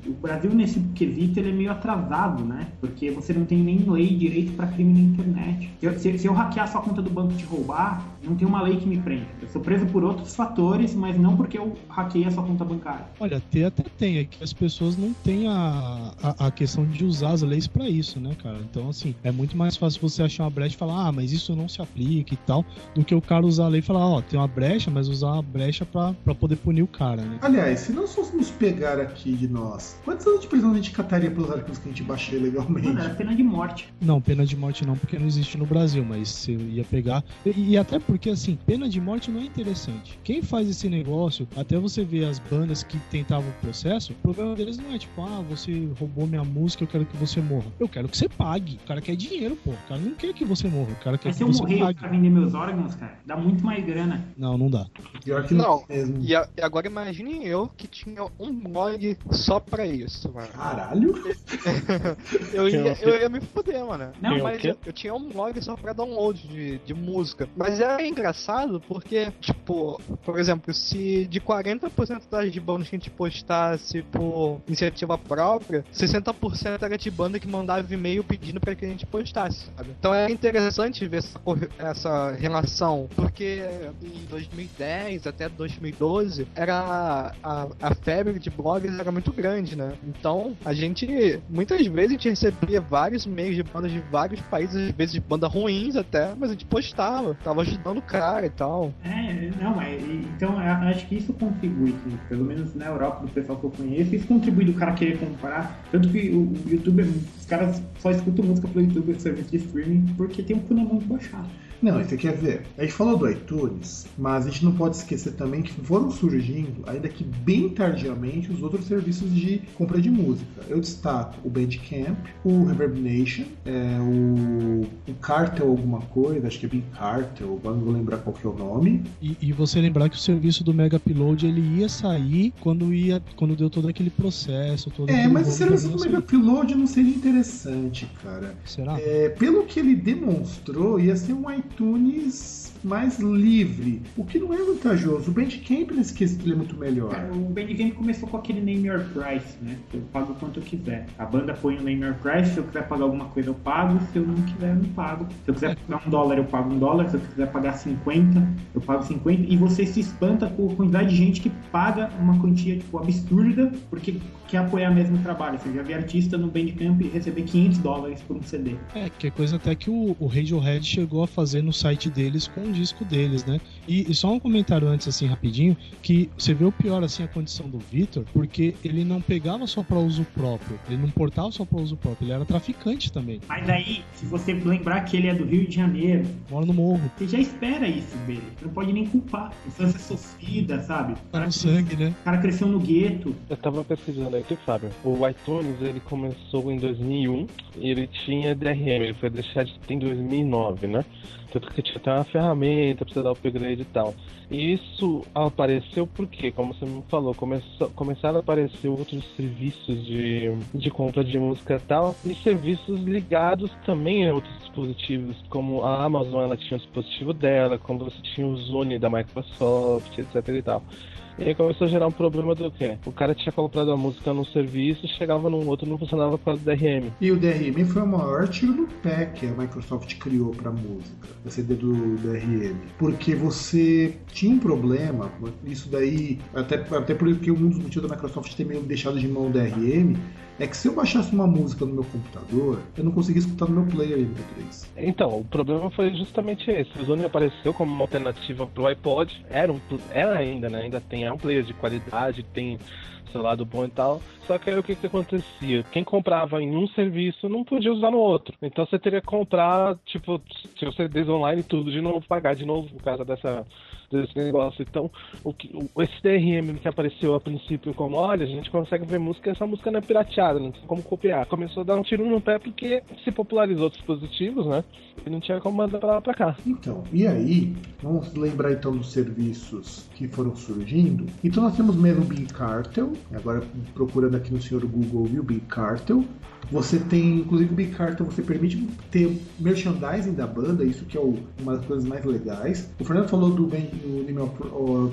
e o Brasil, nesse quesito, ele é meio atrasado, né? Porque você não tem nem lei direito para crime na internet. Se eu, se- se eu hackear sua conta do banco e te roubar, não tem uma lei que me prenda. Eu sou preso por outros fatores, mas não porque eu hackei a sua conta bancária. Olha, ter até tem, é que as pessoas não têm a, a, a questão de usar as leis pra isso, né, cara? Então, assim, é muito mais fácil você achar uma brecha e falar, ah, mas isso não se aplica e tal, do que o cara usar a lei e falar, ó, tem uma brecha, mas usar a brecha pra, pra poder punir o cara, né? Aliás, se nós fôssemos pegar aqui de nós, quantos anos de prisão a gente cataria pelos arquivos que a gente baixei legalmente? Mano, era pena de morte. Não, pena de morte não, porque não existe no Brasil, mas você ia pegar. E, e até porque, assim, pena de morte não é interessante. Quem faz esse negócio, até você ver as bandas que tentavam o processo, o problema deles não é tipo, ah, você roubou minha música, eu quero que você morra. Eu quero que você pague. O cara quer dinheiro, pô. O cara não quer que você morra, o cara quer Mas se que eu você morrer pague. pra vender meus órgãos, cara, dá muito mais grana. Não, não dá. Pior que não, Não. E, a- e agora imagine eu que tinha um blog só pra isso, mano. Caralho? Eu ia, quê? eu ia me fuder, mano. Não, o mas eu, eu tinha um blog só pra download de, de música. Mas era engraçado porque, tipo, por exemplo, se de 40% das de bandas que a gente postasse por iniciativa própria, 60% era de banda que mandava e-mail pedindo pra que a gente postasse, sabe? Então era interessante ver essa, essa relação, porque em 2010 até 2012 era a, a febre de blogs era muito grande, né? Então a gente muitas vezes a gente recebia vários e-mails de bandas de vários países, às vezes de bandas ruins até, mas a gente postava, tava ajudando o cara e tal. É, não, é, então acho que isso contribui, pelo menos na Europa, do pessoal que eu conheço, isso contribui do cara querer comprar. Tanto que o, YouTube, os caras só escutam música pelo YouTube, serviço de streaming, porque tem um mão de baixar. Não, você quer ver? A gente falou do iTunes, mas a gente não pode esquecer também que foram surgindo, ainda que bem tardiamente, os outros serviços de compra de música. Eu destaco o Bandcamp, o Reverb Nation, é, o, o Cartel alguma coisa, acho que é bem Cartel, não vou lembrar qual que é o nome. E, e você lembrar que o serviço do Mega Upload ele ia sair quando ia quando deu todo aquele processo, todo É, mas o serviço do. Mega Upload não seria interessante, cara. Será? É, pelo que ele demonstrou, ia ser um iTunes iTunes mais livre, o que não é vantajoso. O Bandcamp nesse quesito ele é muito melhor. O Bandcamp começou com aquele Name Your Price, né? Eu pago quanto eu quiser. A banda põe o Name Your Price, se eu quiser pagar alguma coisa eu pago, se eu não quiser eu não pago. Se eu quiser pagar um dólar eu pago um dólar, se eu quiser pagar 50 eu pago 50. E você se espanta com a quantidade de gente que paga uma quantia tipo, absurda porque quer apoiar mesmo o trabalho. Você já vi artista no Bandcamp receber 500 dólares por um CD. É, que é coisa até que o, o Radiohead chegou a fazer no site deles com o disco deles, né? E, e só um comentário antes, assim, rapidinho, que você vê o pior, assim, a condição do Vitor, porque ele não pegava só pra uso próprio, ele não portava só pra uso próprio, ele era traficante também, Mas aí, se você lembrar que ele é do Rio de Janeiro, mora no morro, você já espera isso dele. Não pode nem culpar. Infância sofrida, sabe? O tá cara, no sangue, né? o cara cresceu no gueto. Eu tava pesquisando aqui, Fábio. O iTunes ele começou em 2001 e ele tinha DRM, ele foi deixado de ter em 2009, né? Tanto que tinha até uma ferramenta pra você dar upgrade e tal. E isso apareceu porque, como você me falou, começou, começaram a aparecer outros serviços de, de compra de música e tal, e serviços ligados também a outros dispositivos, como a Amazon ela tinha o dispositivo dela, como você tinha o Zune da Microsoft, etc e tal. E aí começou a gerar um problema do quê? O cara tinha comprado a música num serviço, chegava num outro não funcionava por causa do DRM. E o DRM foi o maior tiro no pé que a Microsoft criou para música, a CD do DRM, porque você tinha um problema, isso daí até até porque um dos motivos da Microsoft ter meio deixado de mão o DRM é que se eu baixasse uma música no meu computador, eu não conseguia escutar no meu player MP3. Então, o problema foi justamente esse. O Zone apareceu como uma alternativa pro iPod. Era, um, era ainda, né? Ainda tem é um player de qualidade, tem seu lado bom e tal. Só que aí o que, que acontecia? Quem comprava em um serviço não podia usar no outro. Então você teria que comprar, tipo, seus CDs online tudo de novo, pagar de novo por causa dessa desse negócio. Então, o que, o, esse DRM que apareceu a princípio como, olha, a gente consegue ver música, essa música não é pirateada, não tem como copiar. Começou a dar um tiro no pé porque se popularizou dispositivos, né? E não tinha como mandar pra lá pra cá. Então, e aí, vamos lembrar então dos serviços que foram surgindo. Então nós temos mesmo o Big Cartel, agora procurando aqui no senhor Google, viu, Big Cartel. Você tem, inclusive o Big Cartel, você permite ter merchandising da banda, isso que é o, uma das coisas mais legais. O Fernando falou do Animal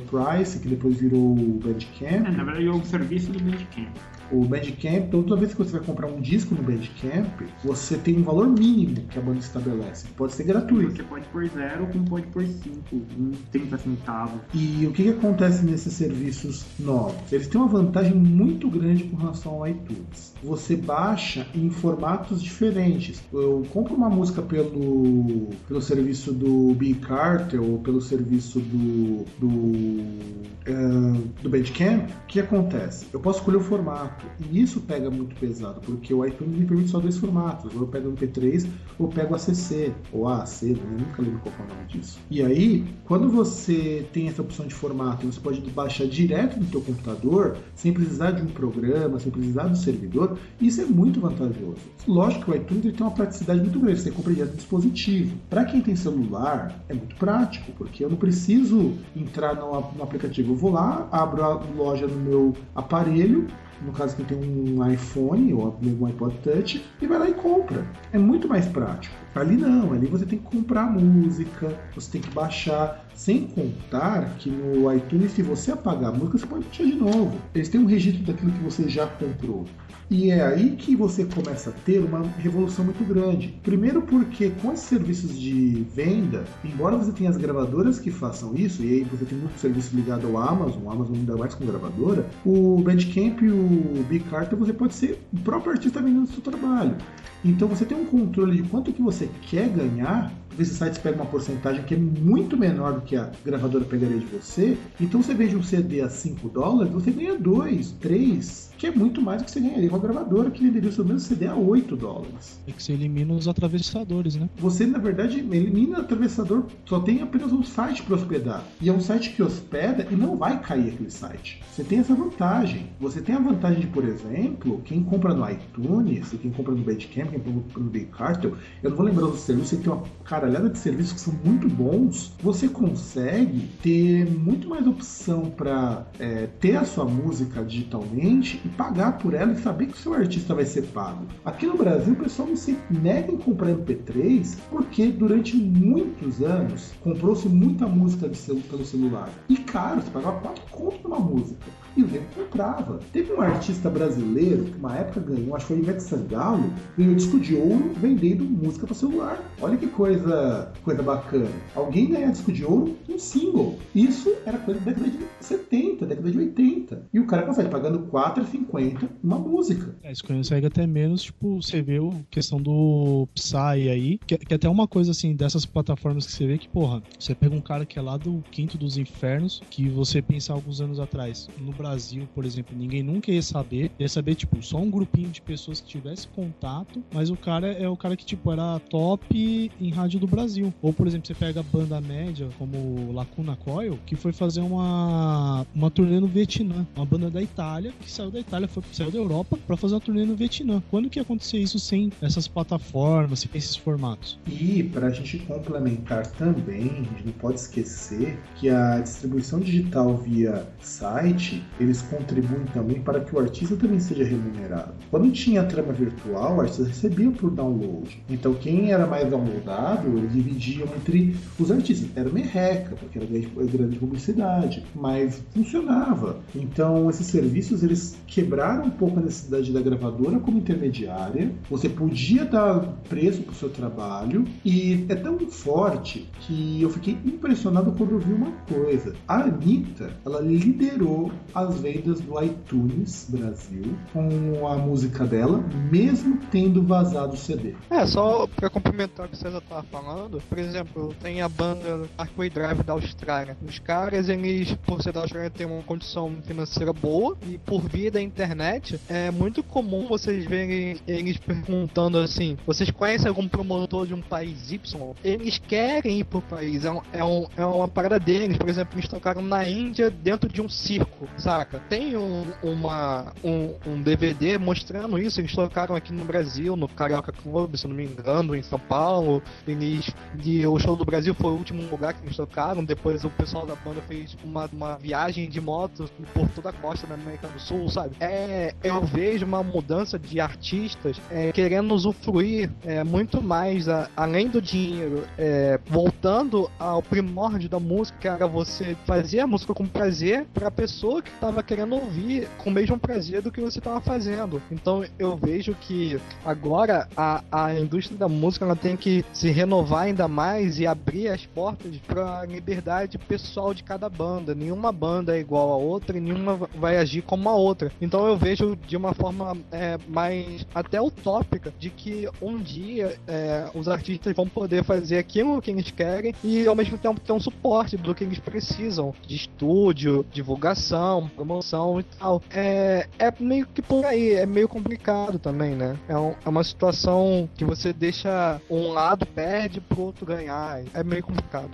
Price, que depois virou o Bandcamp. É, na verdade é o serviço do Bandcamp o Bandcamp, então toda vez que você vai comprar um disco no Bandcamp, você tem um valor mínimo que a banda estabelece. Pode ser gratuito. Você pode por zero, como pode por cinco, um 30 centavos. E o que, que acontece nesses serviços novos? Eles têm uma vantagem muito grande com relação ao iTunes. Você baixa em formatos diferentes. Eu compro uma música pelo, pelo serviço do Big Carter ou pelo serviço do, do, uh, do Bandcamp. O que acontece? Eu posso escolher o formato E isso pega muito pesado, porque o iTunes me permite só dois formatos. Ou eu pego o MP3 ou pego ACC, ou AAC, né? eu nunca lembro qual é o nome disso. E aí, quando você tem essa opção de formato, você pode baixar direto no seu computador, sem precisar de um programa, sem precisar do servidor, isso é muito vantajoso. Lógico que o iTunes tem uma praticidade muito grande, você compra direto no dispositivo. Para quem tem celular, é muito prático, porque eu não preciso entrar no, no aplicativo. Eu vou lá, abro a loja no meu aparelho, no caso que tem um iPhone ou um iPod Touch, e vai lá e compra. É muito mais prático. Ali não, ali você tem que comprar música, você tem que baixar, sem contar que no iTunes, se você apagar a música, você pode baixar de novo. Eles têm um registro daquilo que você já comprou. E é aí que você começa a ter uma revolução muito grande. Primeiro porque com esses serviços de venda, embora você tenha as gravadoras que façam isso, e aí você tem muito serviço ligado ao Amazon, o Amazon ainda mais com gravadora, o Bandcamp e o Big Carter você pode ser o próprio artista vendendo seu trabalho. Então você tem um controle de quanto que você quer ganhar esses sites pegam uma porcentagem que é muito menor do que a gravadora pegaria de você. Então você vende um CD a 5 dólares, você ganha 2, 3, que é muito mais do que você ganharia com a gravadora, que venderia o seu mesmo CD a 8 dólares. É que você elimina os atravessadores, né? Você, na verdade, elimina o atravessador, só tem apenas um site para hospedar. E é um site que hospeda e não vai cair aquele site. Você tem essa vantagem. Você tem a vantagem de, por exemplo, quem compra no iTunes, quem compra no Bandcamp, quem compra no Cartel, eu não vou lembrar dos serviços, você tem uma caralhada de serviços que são muito bons, você consegue ter muito mais opção para é, ter a sua música digitalmente e pagar por ela e saber que o seu artista vai ser pago. Aqui no Brasil, o pessoal não se nega em comprar MP3 porque durante muitos anos comprou-se muita música celu pelo celular. E caro, você pagava 4 contos numa música. E o nego comprava. Teve um artista brasileiro que uma época ganhou, acho que foi Ivete Sangalo, ganhou disco de ouro vendendo música para celular. Olha que coisa, coisa bacana. Alguém ganhar disco de ouro um single. Isso era coisa da década de 70, década de 80. E o cara consegue pagando 4,50 uma música. É, isso consegue até menos, tipo, você vê a questão do Psy aí, que, que até uma coisa assim, dessas plataformas que você vê que, porra, você pega um cara que é lá do quinto dos infernos, que você pensar alguns anos atrás, no Brasil, por exemplo, ninguém nunca ia saber, ia saber, tipo, só um grupinho de pessoas que tivesse contato, mas o cara é o cara que, tipo, era top em rádio do Brasil. Ou, por exemplo, você pega a banda média, como Lacuna Coil, que foi fazer uma, uma turnê no Vietnã, uma banda da Itália, que saiu da Itália, foi, saiu da Europa para fazer uma turnê no Vietnã. Quando que ia acontecer isso sem essas plataformas, sem esses formatos? E para a gente complementar também, a gente não pode esquecer que a distribuição digital via site eles contribuem também para que o artista também seja remunerado. Quando tinha trama virtual, o artista recebia por download. Então quem era mais downloadado, eles dividiam entre os artistas. Era merreca, porque era grande publicidade, mas funcionava. Então esses serviços eles quebraram um pouco a necessidade da gravadora como intermediária. Você podia dar preço para o seu trabalho e é tão forte que eu fiquei impressionado quando eu vi uma coisa. A Anitta, ela liderou as vendas do iTunes Brasil com a música dela, mesmo tendo vazado o CD. É, só pra complementar o que você já tava falando, por exemplo, tem a banda Parkway Drive da Austrália. Os caras, eles, por ser da Austrália, têm uma condição financeira boa e por via da internet, é muito comum vocês verem eles perguntando assim: vocês conhecem algum promotor de um país Y? Eles querem ir pro país, é, um, é, um, é uma parada deles. Por exemplo, eles tocaram na Índia dentro de um circo, saca? Tem um, uma, um, um DVD mostrando isso. Eles tocaram aqui no Brasil, no Carioca Club, se não me engano, em São Paulo. Eles, e o show do Brasil foi o último lugar que eles tocaram. Depois o pessoal da banda fez uma, uma viagem de moto por toda a costa da América do Sul, sabe? É, eu vejo uma mudança de artistas é, querendo usufruir é, muito mais, a, além do dinheiro, é, voltando ao primórdio da música, que era você fazer a música com prazer para a pessoa que estava querendo ouvir com o mesmo prazer do que você estava fazendo. Então eu vejo que agora a, a indústria da música ela tem que se renovar ainda mais e abrir as portas para a liberdade pessoal de cada banda. Nenhuma banda é igual a outra e nenhuma vai agir como a outra. Então eu vejo de uma forma é, mais até utópica de que um dia é, os artistas vão poder fazer aquilo que eles querem e ao mesmo tempo ter um suporte do que eles precisam de estúdio, divulgação, promoção e tal. É, é meio que por aí, é meio complicado também, né? É, um, é uma situação que você deixa um lado perde pro outro ganhar. É meio complicado.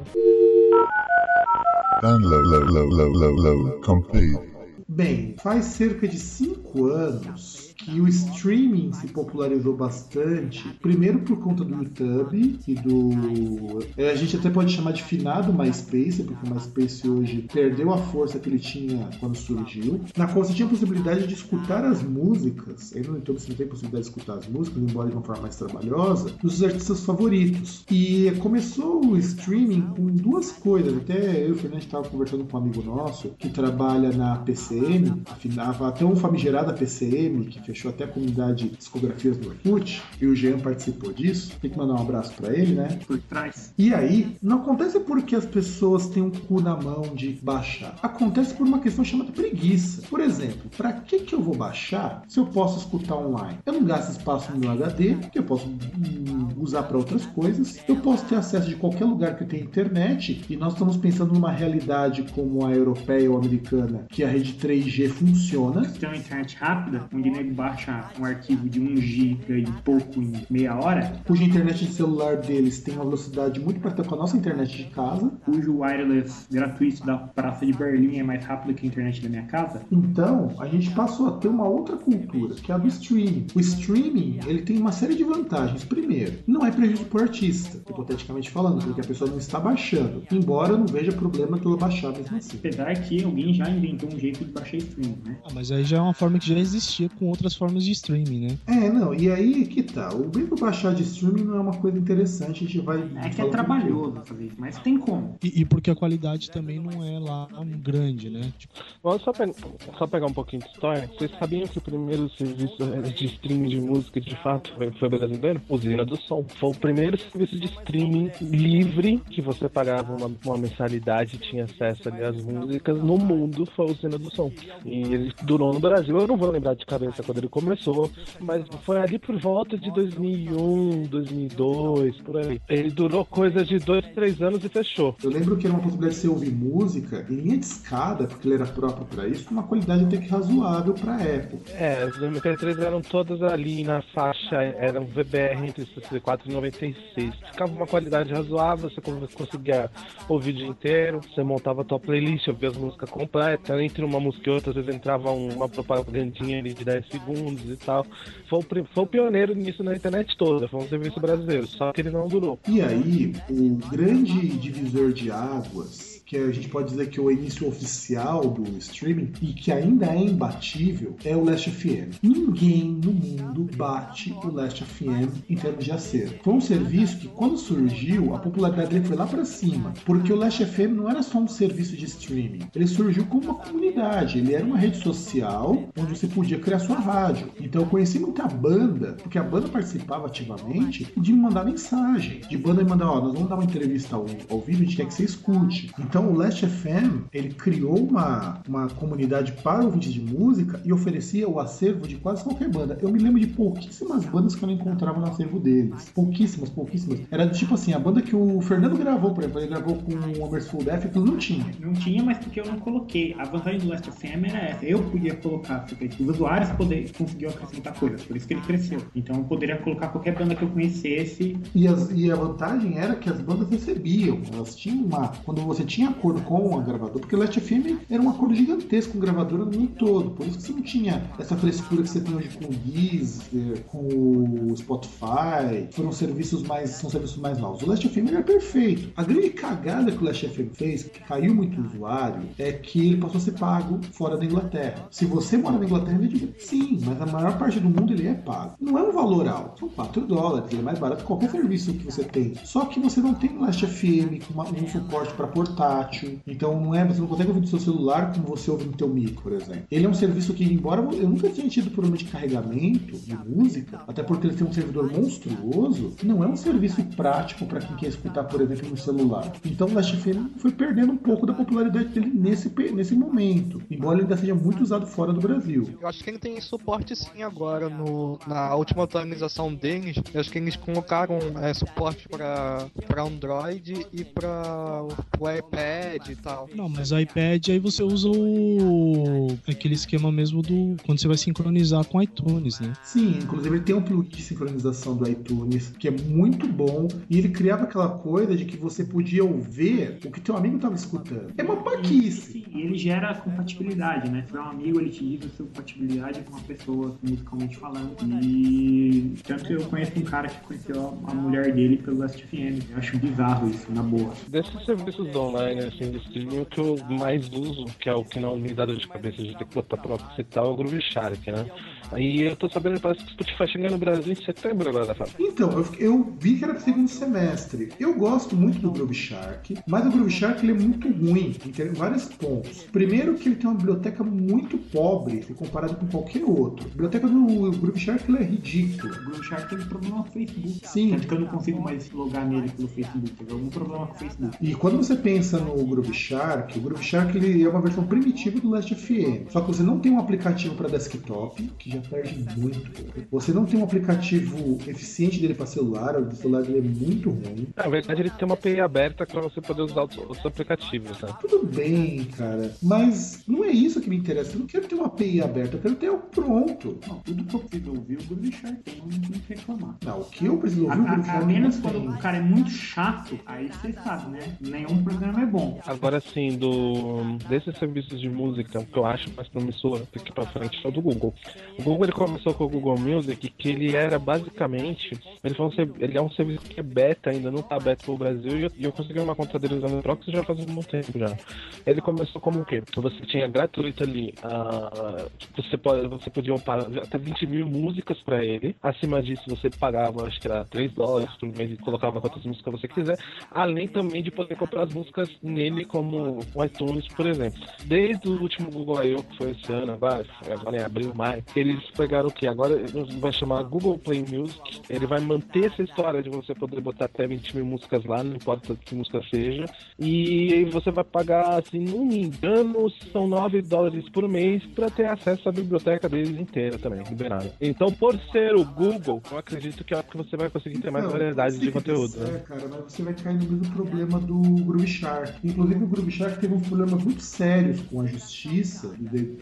Download, low, low, low, low, low, complete. Bem, faz cerca de cinco anos que o streaming se popularizou bastante, primeiro por conta do YouTube e do. é, A gente até pode chamar de finado MySpace, porque o MySpace hoje perdeu a força que ele tinha quando surgiu, na qual você tinha a possibilidade de escutar as músicas, aí no YouTube você não tem possibilidade de escutar as músicas, embora de uma forma mais trabalhosa, dos artistas favoritos. E começou o streaming com duas coisas, até eu e o Fernando estava conversando com um amigo nosso que trabalha na PCM, afinava até um famigerada PCM, que fechou até a comunidade de discografias do Orkut, e o Jean participou disso. Tem que mandar um abraço para ele, né? Por trás. E aí, não acontece porque as pessoas têm um cu na mão de baixar. Acontece por uma questão chamada preguiça. Por exemplo, para que, que eu vou baixar se eu posso escutar online? Eu não gasto espaço no meu HD, que eu posso hum, usar para outras coisas. Eu posso ter acesso de qualquer lugar que tenha internet. E nós estamos pensando numa realidade como a europeia ou americana, que a rede 3G funciona. Tem uma internet rápida, onde o nego baixa um arquivo de 1 GB e pouco em meia hora, cuja internet de celular deles tem uma velocidade muito parecida com a nossa internet de casa. cujo wireless gratuito da Praça de Berlim é mais rápido que a internet da minha casa. Então, a gente passou a ter uma outra cultura, que é a do streaming. O streaming, ele tem uma série de vantagens. Primeiro, não é prejuízo para o artista, hipoteticamente falando, porque a pessoa não está baixando. Embora eu não veja problema pela baixar mesmo assim. Apesar que alguém já inventou um jeito de baixar streaming, né? Ah, mas aí já é uma forma que já existia com outras formas de streaming, né? É, não, e aí que tá. O bem do baixar de streaming não é uma coisa interessante, a gente vai. É que é trabalhoso fazer isso, mas tem como. E, e porque a qualidade também não é lá grande, né? Tipo, Vamos só, pe- só pegar um pouquinho de história. Vocês sabiam que o primeiro serviço de streaming de música de fato foi, brasileiro? Usina do Som. Foi o primeiro serviço de streaming livre que você pagava uma, uma mensalidade e tinha acesso ali às músicas no mundo. Foi a Usina do Som. E ele durou no Brasil. Eu não vou lembrar de cabeça quando ele começou, mas foi ali por volta de 2001, 2002, por aí. Ele durou coisa de dois, três anos e fechou. Eu lembro que era uma possibilidade de você ouvir música em linha de escada, porque ele era próprio para isso, com uma qualidade até que razoável para época. É, as MP3 eram todas ali na faixa, eram VBR entre 64 e 96. Ficava uma qualidade razoável, você con- conseguia ouvir o dia inteiro, você montava a tua playlist, ouvia as músicas completas, entre uma música e outra, às vezes entrava um- uma propagandinha ali de 10 segundos e tal. Foi o, foi o pioneiro nisso na internet toda, foi um serviço brasileiro, só que ele não durou. E aí, o grande divisor de águas que a gente pode dizer que é o início oficial do streaming e que ainda é imbatível, é o Last FM. Ninguém no mundo bate o Last FM em termos de acervo. Foi um serviço que, quando surgiu, a popularidade dele foi lá para cima, porque o Last FM não era só um serviço de streaming, ele surgiu como uma comunidade, ele era uma rede social onde você podia criar sua rádio. Então eu conheci muita banda, porque a banda participava ativamente de me mandar mensagem, de banda me mandar, ó, nós vamos dar uma entrevista ao, ao vivo, a gente quer que você escute. Então o Last FM, ele criou uma, uma comunidade para ouvintes de música e oferecia o acervo de quase qualquer banda. Eu me lembro de pouquíssimas bandas que eu não encontrava no acervo deles. Pouquíssimas, pouquíssimas. Era tipo assim, a banda que o Fernando gravou, por exemplo, ele gravou com o Amersfold F, aquilo não tinha. Não tinha, mas porque eu não coloquei. A vantagem do Last FM era essa. Eu podia colocar, porque os usuários poder, conseguiam acrescentar coisas, por isso que ele cresceu. Então eu poderia colocar qualquer banda que eu conhecesse. E, as- e a vantagem era que as bandas recebiam. Elas tinham uma. Quando você tinha acordo com a gravadora, porque o Last FM era um acordo gigantesco com gravadora no mundo todo. Por isso que você não tinha essa frescura que você tem hoje com o Deezer, com o Spotify. Foram serviços mais. São serviços mais novos. O Last FM era perfeito. A grande cagada que o Last FM fez, que caiu muito o usuário, é que ele passou a ser pago fora da Inglaterra. Se você mora na Inglaterra, ele é de... sim, mas a maior parte do mundo ele é pago. Não é um valor alto, são 4 dólares, ele é mais barato que qualquer serviço que você tem. Só que você não tem um Last FM com um suporte para portátil, então não é, você não consegue ouvir do seu celular como você ouve no teu mic, por exemplo. Ele é um serviço que, embora eu nunca tenha tido problema de carregamento de música, até porque ele tem um servidor monstruoso, não é um serviço prático para quem quer escutar, por exemplo, no celular. Então o Last FM foi perdendo um pouco da popularidade dele nesse, nesse momento, embora ele ainda seja muito usado fora do Brasil. Eu acho que ele tem suporte sim agora no, na última atualização deles. Eu acho que eles colocaram é, suporte para Android e para o iPad e tal. Não, mas o iPad aí você usa o aquele esquema mesmo do quando você vai sincronizar com iTunes, né? Sim, inclusive ele tem um plugin de sincronização do iTunes que é muito bom e ele criava aquela coisa de que você podia ouvir o que teu amigo estava escutando. É uma paquice. Sim, e ele gera compatibilidade, né? Se for um amigo, ele te diz a sua compatibilidade com uma pessoa, musicalmente falando. E tanto que eu conheço um cara que conheceu a mulher dele pelo Last FM. Eu acho bizarro isso, na boa. Desses serviços online, assim, de streaming, o que eu mais uso, que é o que não me dá dor de cabeça de ter que botar e tal, é o Groove Shark, né? Aí eu tô sabendo, parece que o Spotify chega no Brasil em setembro agora, Fábio. Então, eu, eu vi que era pro segundo semestre. Eu gosto muito do Groove Shark, mas o Groove Shark ele é muito ruim em vários pontos. Primeiro que ele tem uma biblioteca muito pobre comparado com qualquer outro. A biblioteca do Groove Shark ele é ridícula. O Groove Shark teve problema com o Facebook. Sim. Tanto que eu não consigo mais logar nele pelo Facebook. Teve algum problema com o Facebook. E quando você pensa no Groove Shark, o Groove Shark ele é uma versão primitiva do Last FM. Só que você não tem um aplicativo para desktop, que já perde muito. Você não tem um aplicativo eficiente dele para celular, o celular dele é muito ruim. Na verdade, ele tem uma API aberta pra você poder usar outros, outros aplicativos, né? Tudo bem, cara, mas não é isso que me interessa. Eu não quero ter uma API aberta, eu quero ter algo pronto. Não, tudo que eu preciso ouvir, o Groove Shark tem, não tem que reclamar. Não, o que eu preciso A, ouvir, o Groove a, a Shark menos quando o cara é muito chato, aí você sabe, né? Nenhum programa é bom. Agora sim, do desses serviços de música, que eu acho mais promissor daqui pra frente é o do Google. O Google ele começou com o Google Music, que ele era basicamente, ele, foi um, ele é um serviço que é beta ainda, não tá aberto pro Brasil, e eu, eu consegui uma conta dele usando o Proxy já faz um bom tempo já. Ele começou como o quê? Você tinha gratuito ali, ah, você, pode, você podia upar até 20 mil músicas pra ele, acima disso você pagava, acho que era 3 dólares por mês e colocava quantas músicas você quiser, além também de poder comprar as músicas nele como o iTunes, por exemplo. Desde o último Google I.O. que foi esse ano, agora, agora em abril, maio, eles pegaram o que? Agora vai chamar Google Play Music. Ele vai manter essa história de você poder botar até 20 mil músicas lá, não importa que música seja. E você vai pagar, assim, não me engano, são 9 dólares por mês para ter acesso à biblioteca deles inteira também, liberada. Então, por ser o Google, eu acredito que é que você vai conseguir ter mais Não, variedade de conteúdo. dê né? cara, mas você vai cair no mesmo problema do Groove Shark. Inclusive, o Shark teve uns problemas muito sérios com a justiça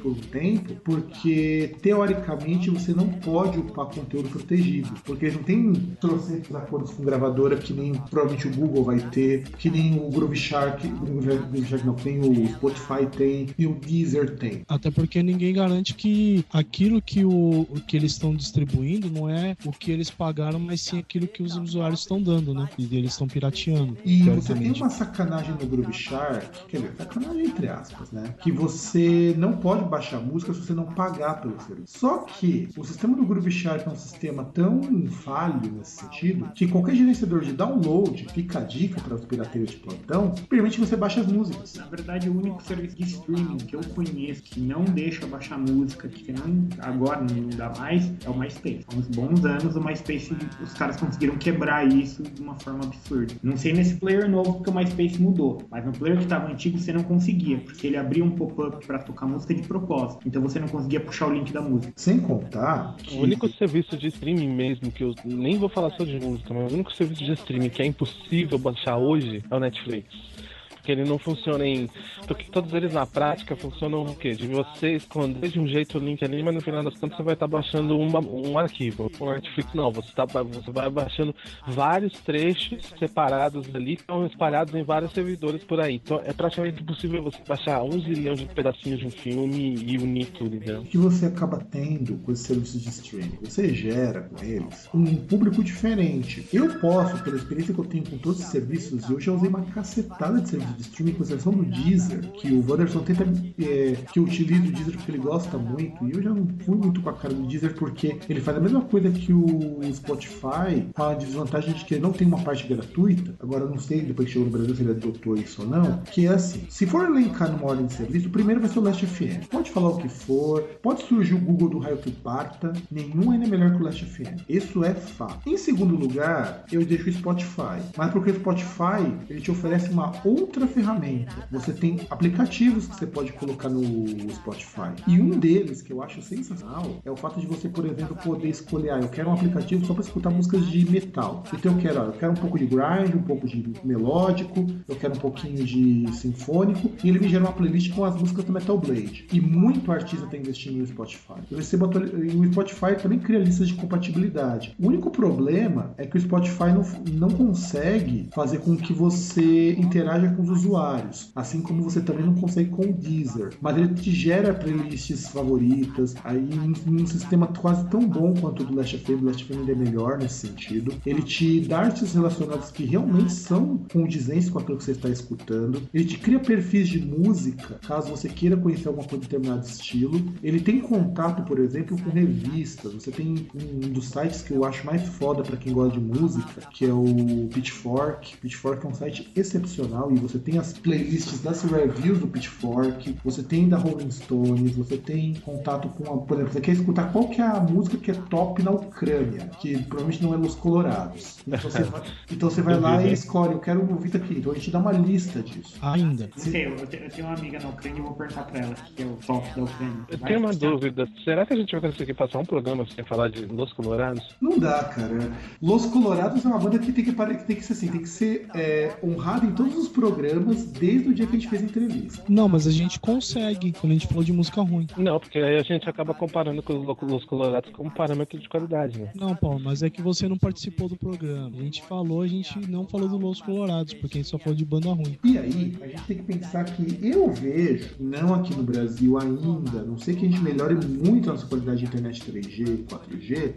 por um tempo, porque teoricamente você não pode upar conteúdo protegido, porque não tem trocentos acordos com gravadora que nem provavelmente o Google vai ter, que nem o Groove Shark, Groove Shark não tem, o Spotify tem e o Deezer tem. Até porque ninguém garante que aquilo que, o, que eles estão distribuindo não é o que eles pagaram, mas sim aquilo que os usuários estão dando, né? E eles estão pirateando. E você tem uma sacanagem no Groove Groove Shark, quer dizer, sacanagem entre aspas, né? Que você não pode baixar música se você não pagar pelo serviço. Só que o sistema do Groove Shark é um sistema tão falho nesse sentido que qualquer gerenciador de download, fica a dica para os pirateiros de plantão, permite que você baixe as músicas. Na verdade, o único serviço de streaming que eu conheço que não deixa baixar música, que não, agora não dá mais, é o MySpace. Há uns bons anos o MySpace, os caras conseguiram quebrar isso de uma forma absurda. Não sei nesse player novo porque o MySpace mudou, mas no player que estava antigo você não conseguia, porque ele abria um pop-up para tocar música de propósito. Então você não conseguia puxar o link da música. Sem contar que... O único serviço de streaming mesmo que eu nem vou falar só de música, mas o único serviço de streaming que é impossível baixar hoje é o Netflix. Porque ele não funciona em. Porque todos eles na prática funcionam o quê? De você esconder de um jeito o link ali, mas no final das contas você vai estar baixando uma, um arquivo. O Netflix não, você, tá, você vai baixando vários trechos separados ali, que estão espalhados em vários servidores por aí. Então é praticamente impossível você baixar um zilhão de pedacinhos de um filme e unir tudo, entendeu? O que você acaba tendo com esses serviços de streaming? Você gera com eles um público diferente. Eu posso, pela experiência que eu tenho com todos os serviços, eu já usei uma cacetada de serviços de streaming, com exceção do Deezer, que o Wanderson tenta é, que utilize o Deezer porque ele gosta muito, e eu já não fui muito com a cara do Deezer porque ele faz a mesma coisa que o Spotify, a desvantagem de que ele não tem uma parte gratuita. Agora eu não sei, depois que chegou no Brasil, se ele adotou isso ou não. Que é assim: se for elencar numa ordem de serviço, o primeiro vai ser o Last FM. Pode falar o que for, pode surgir o Google do raio que parta, nenhum ainda é melhor que o Last FM. Isso é fato. Em segundo lugar, eu deixo o Spotify, mas porque o Spotify ele te oferece uma outra ferramenta. Você tem aplicativos que você pode colocar no Spotify. E um deles que eu acho sensacional é o fato de você, por exemplo, poder escolher, ah, eu quero um aplicativo só para escutar músicas de metal. Então eu quero, ah, eu quero um pouco de grind, um pouco de melódico, eu quero um pouquinho de sinfônico, e ele me gera uma playlist com as músicas do Metal Blade. E muito artista está investindo no Spotify. Eu recebo e o Spotify também cria listas de compatibilidade. O único problema é que o Spotify não, não consegue fazer com que você interaja com os usuários, assim como você também não consegue com o Deezer. Mas ele te gera playlists favoritas, aí em um sistema quase tão bom quanto o do Last FM, o Last FM ainda é melhor nesse sentido. Ele te dá artistas relacionados que realmente são condizentes com aquilo que você está escutando. Ele te cria perfis de música, caso você queira conhecer alguma coisa de determinado estilo. Ele tem contato, por exemplo, com revistas. Você tem um dos sites que eu acho mais foda para quem gosta de música, que é o Pitchfork. Pitchfork é um site excepcional e você tem as playlists das reviews do Pitchfork, você tem da Rolling Stones, você tem contato com a, por exemplo, você quer escutar qual que é a música que é top na Ucrânia, que provavelmente não é Los Colorados. Então você vai, então você vai lá e escolhe, eu quero ouvir daqui. Então a gente dá uma lista disso. Ainda. Não sei, eu, eu tenho uma amiga na Ucrânia e vou perguntar pra ela que é o top da Ucrânia. Eu Vai tenho uma dúvida. Será que a gente vai conseguir passar um programa sem falar de Los Colorados? Não dá, cara. Los Colorados é uma banda que tem que, que tem que ser assim, tem que ser é, honrada em todos os programas desde o dia que a gente fez a entrevista. Não, mas a gente consegue quando a gente falou de música ruim. Não, porque aí a gente acaba comparando com os Colorados como parâmetro de qualidade, né? Não, Paulo, mas é que você não participou do programa. A gente falou, a gente não falou do Los Colorados, porque a gente só falou de banda ruim. E aí, a gente tem que pensar que eu vejo, não aqui no Brasil ainda, não sei que a gente melhore muito a nossa qualidade de internet 3G e 4G,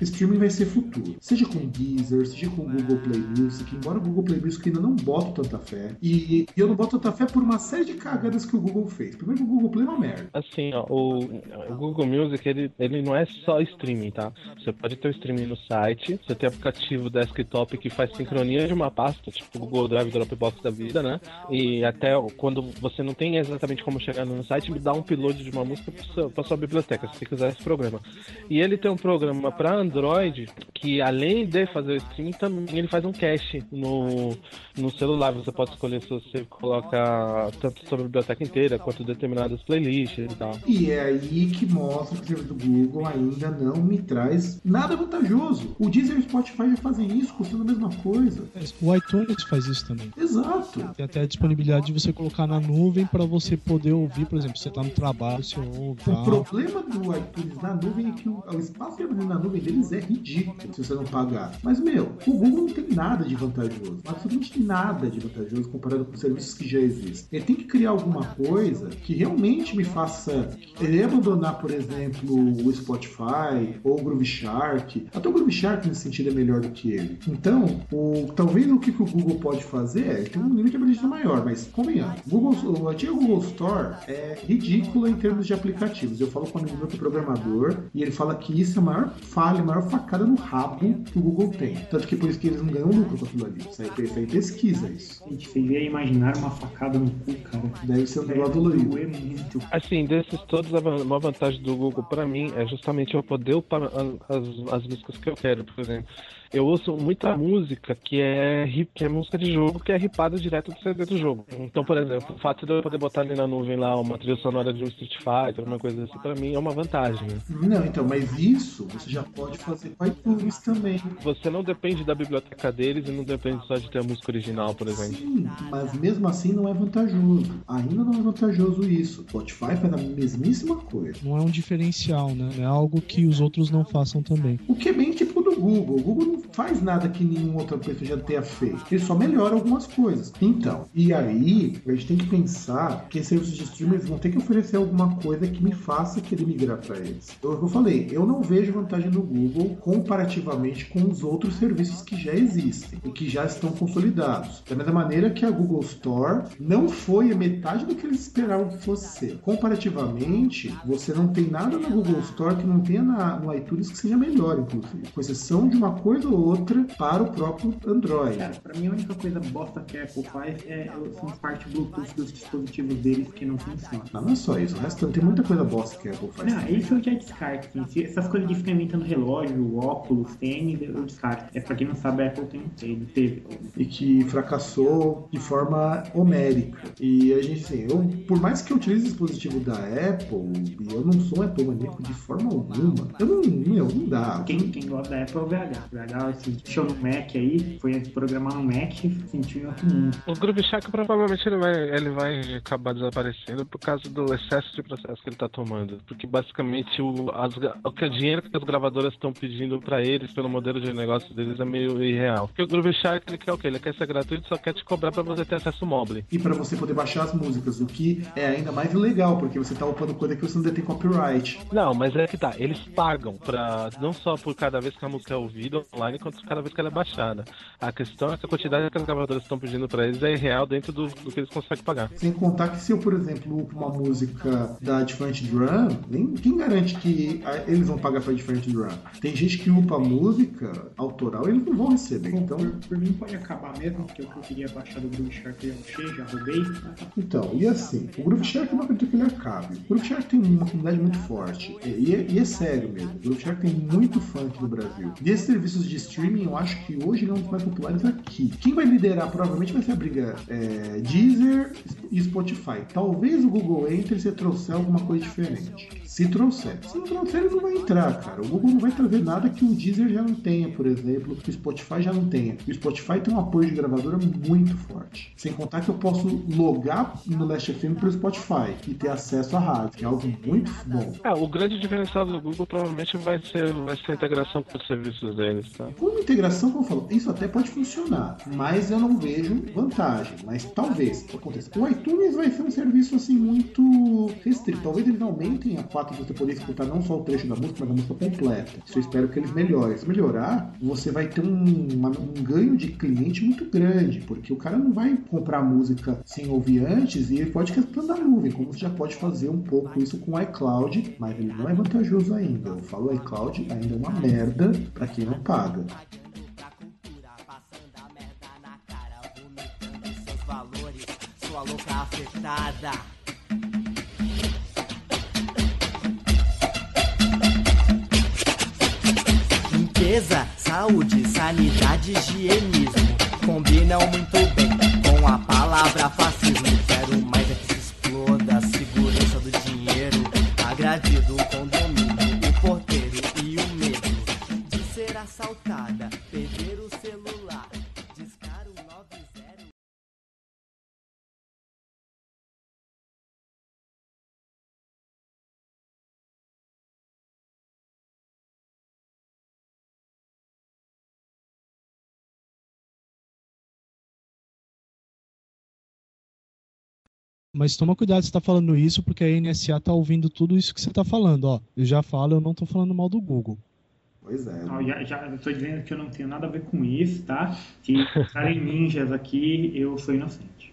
o streaming vai ser futuro. Seja com Deezer, seja com o Google Play Music, embora o Google Play Music ainda não boto tanta fé. E, eu não boto tanta fé por uma série de cagadas que o Google fez. Primeiro o Google Play é uma merda. Assim, ó, o, o Google Music, ele, ele não é só streaming, tá? Você pode ter o streaming no site, você tem aplicativo desktop que faz sincronia de uma pasta, tipo o Google Drive Dropbox da vida, né? E até quando você não tem exatamente como chegar no site, dá um upload de uma música pra sua, pra sua biblioteca, se você quiser esse programa. E ele tem um programa para Android que, além de fazer o streaming, também ele faz um cache no, no celular. Você pode escolher se você coloca tanto sua biblioteca inteira quanto determinadas playlists e tal. E é aí que mostra que o serviço do Google ainda não me traz nada vantajoso. O Deezer e o Spotify já fazem isso, custando a mesma coisa. O iTunes faz isso também. Exato. Tem até a disponibilidade de você colocar na nuvem para você poder ouvir, por exemplo, você tá no trabalho, você ouve. O Tá? problema do iTunes na nuvem é que o, o espaço de armazenamento na nuvem deles é ridículo se você não pagar. Mas, meu, o Google não tem nada de vantajoso. Absolutamente nada de vantajoso. Comparado com serviços que já existem. Ele tem que criar alguma coisa que realmente me faça ele abandonar, por exemplo, o Spotify ou o Groove Shark. Até o Groove Shark nesse sentido é melhor do que ele. Então, o, talvez o que, que o Google pode fazer é tem um limite de abrangência maior, mas convenhamos. Google, antigo Google Store é ridícula em termos de aplicativos. Eu falo com um amigo meu que é programador e ele fala que isso é a maior falha, a maior facada no rabo que o Google tem. Tanto que por isso que eles não ganham lucro com aquilo ali. Isso aí, isso aí pesquisa isso. Gente, você ia imaginar uma facada no cu, cara. Deve ser um negócio dolorido. doer muito. Assim, desses todos, a uma vantagem do Google pra mim é justamente eu poder upar as, as músicas que eu quero, por exemplo. Eu ouço muita música que é, que é música de jogo, que é ripada direto do CD do jogo. Então, por exemplo, o fato de eu poder botar ali na nuvem lá uma trilha sonora de um Street Fighter, uma coisa assim, pra mim é uma vantagem. né? Não, então, mas isso você já pode fazer com iTunes também. Você não depende da biblioteca deles e não depende só de ter a música original, por exemplo. Sim, mas mesmo assim não é vantajoso. Ainda não é vantajoso isso. Spotify faz a mesmíssima coisa. Não é um diferencial, né? É algo que os outros não façam também. O que é bem tipo Google. O Google não faz nada que nenhuma outra pessoa já tenha feito. Ele só melhora algumas coisas. Então, e aí, a gente tem que pensar que esses serviços de streaming vão ter que oferecer alguma coisa que me faça querer migrar para eles. Eu, eu falei, eu não vejo vantagem do Google comparativamente com os outros serviços que já existem e que já estão consolidados. Da mesma maneira que a Google Store não foi a metade do que eles esperavam que fosse ser. Comparativamente, você não tem nada na Google Store que não tenha na- no iTunes que seja melhor, inclusive. Com exceção de uma coisa ou outra para o próprio Android. Cara, pra mim a única coisa bosta que a Apple faz é são as partes Bluetooth dos dispositivos deles que não funcionam. Não, não é só isso, o resto tem muita coisa bosta que a Apple faz. Não, isso eu já descarto. assim. Essas coisas de ficar inventando relógio, óculos, tênis, eu descarto. É pra quem não sabe, a Apple tem um tênis, teve. e que fracassou de forma homérica. E a gente, assim, eu, por mais que eu utilize o dispositivo da Apple, eu não sou um Apple maníaco de forma alguma, eu não, meu, não dá. Quem, quem gosta da Apple o VH. O VH, assim, show no Mac aí, foi programar no Mac, sentiu em outro mundo. O Groove Shark provavelmente ele vai, ele vai acabar desaparecendo por causa do excesso de processo que ele tá tomando. Porque basicamente o, as, o que o dinheiro que as gravadoras estão pedindo pra eles, pelo modelo de negócio deles, é meio irreal. Porque o Groove Shark ele quer o quê? Ele quer ser gratuito, só quer te cobrar pra você ter acesso mobile. E para você poder baixar as músicas, o que é ainda mais legal, porque você tá upando coisa que você não detém copyright. Não, mas é que tá, eles pagam pra. não só por cada vez que a música é ouvida online, quanto cada vez que ela é baixada. A questão é que a quantidade que as gravadoras estão pedindo pra eles é irreal dentro do, do que eles conseguem pagar. Sem contar que se eu, por exemplo, upo uma música da Different Drum, nem, quem garante que ah, eles vão pagar pra Different Drum? Tem gente que upa música autoral e eles não vão receber. Então, Por, por mim pode acabar mesmo, porque que eu queria baixar do Groove Shark eu já achei, já roubei. Então, e assim, o Groove Shark eu não acredito que ele acabe. O Groove Shark tem uma comunidade muito forte. E, e é, e é sério mesmo. O Groove Shark tem muito aqui no Brasil. E esses serviços de streaming, eu acho que hoje ele é um dos mais populares aqui. Quem vai liderar provavelmente vai ser a briga é, Deezer e Spotify. Talvez o Google entre se trouxer alguma coisa diferente. Se trouxer. Se não trouxer, ele não vai entrar, cara. O Google não vai trazer nada que o Deezer já não tenha, por exemplo, que o Spotify já não tenha. O Spotify tem um apoio de gravadora muito forte. Sem contar que eu posso logar no Last FM pelo Spotify e ter acesso à rádio, que é algo muito bom. É, o grande diferencial do Google provavelmente vai ser, vai ser a integração com os serviços deles, tá? Com integração, como eu falo, isso até pode funcionar, mas eu não vejo vantagem. Mas talvez aconteça. O iTunes vai ser um serviço assim muito restrito. Talvez eles aumentem a fato de você poder escutar não só o trecho da música, mas a música completa. Isso eu espero que eles melhorem. Se melhorar, você vai ter um, uma- um ganho de cliente muito grande, porque o cara não vai comprar música sem ouvir antes e ele pode escutando na nuvem, como você já pode fazer um pouco isso com o iCloud, mas ele não é vantajoso ainda. Eu falo iCloud ainda é uma merda para quem não paga. sua louca afetada. Limpeza, saúde, sanidade, higienismo combinam muito bem com a palavra fascismo. Quero mais Mas toma cuidado você tá falando isso, porque a NSA tá ouvindo tudo isso que você tá falando, ó. Eu já falo, eu não tô falando mal do Google. Pois é. Ó, já, já eu tô dizendo que eu não tenho nada a ver com isso, tá? Se estarem ninjas aqui, eu sou inocente.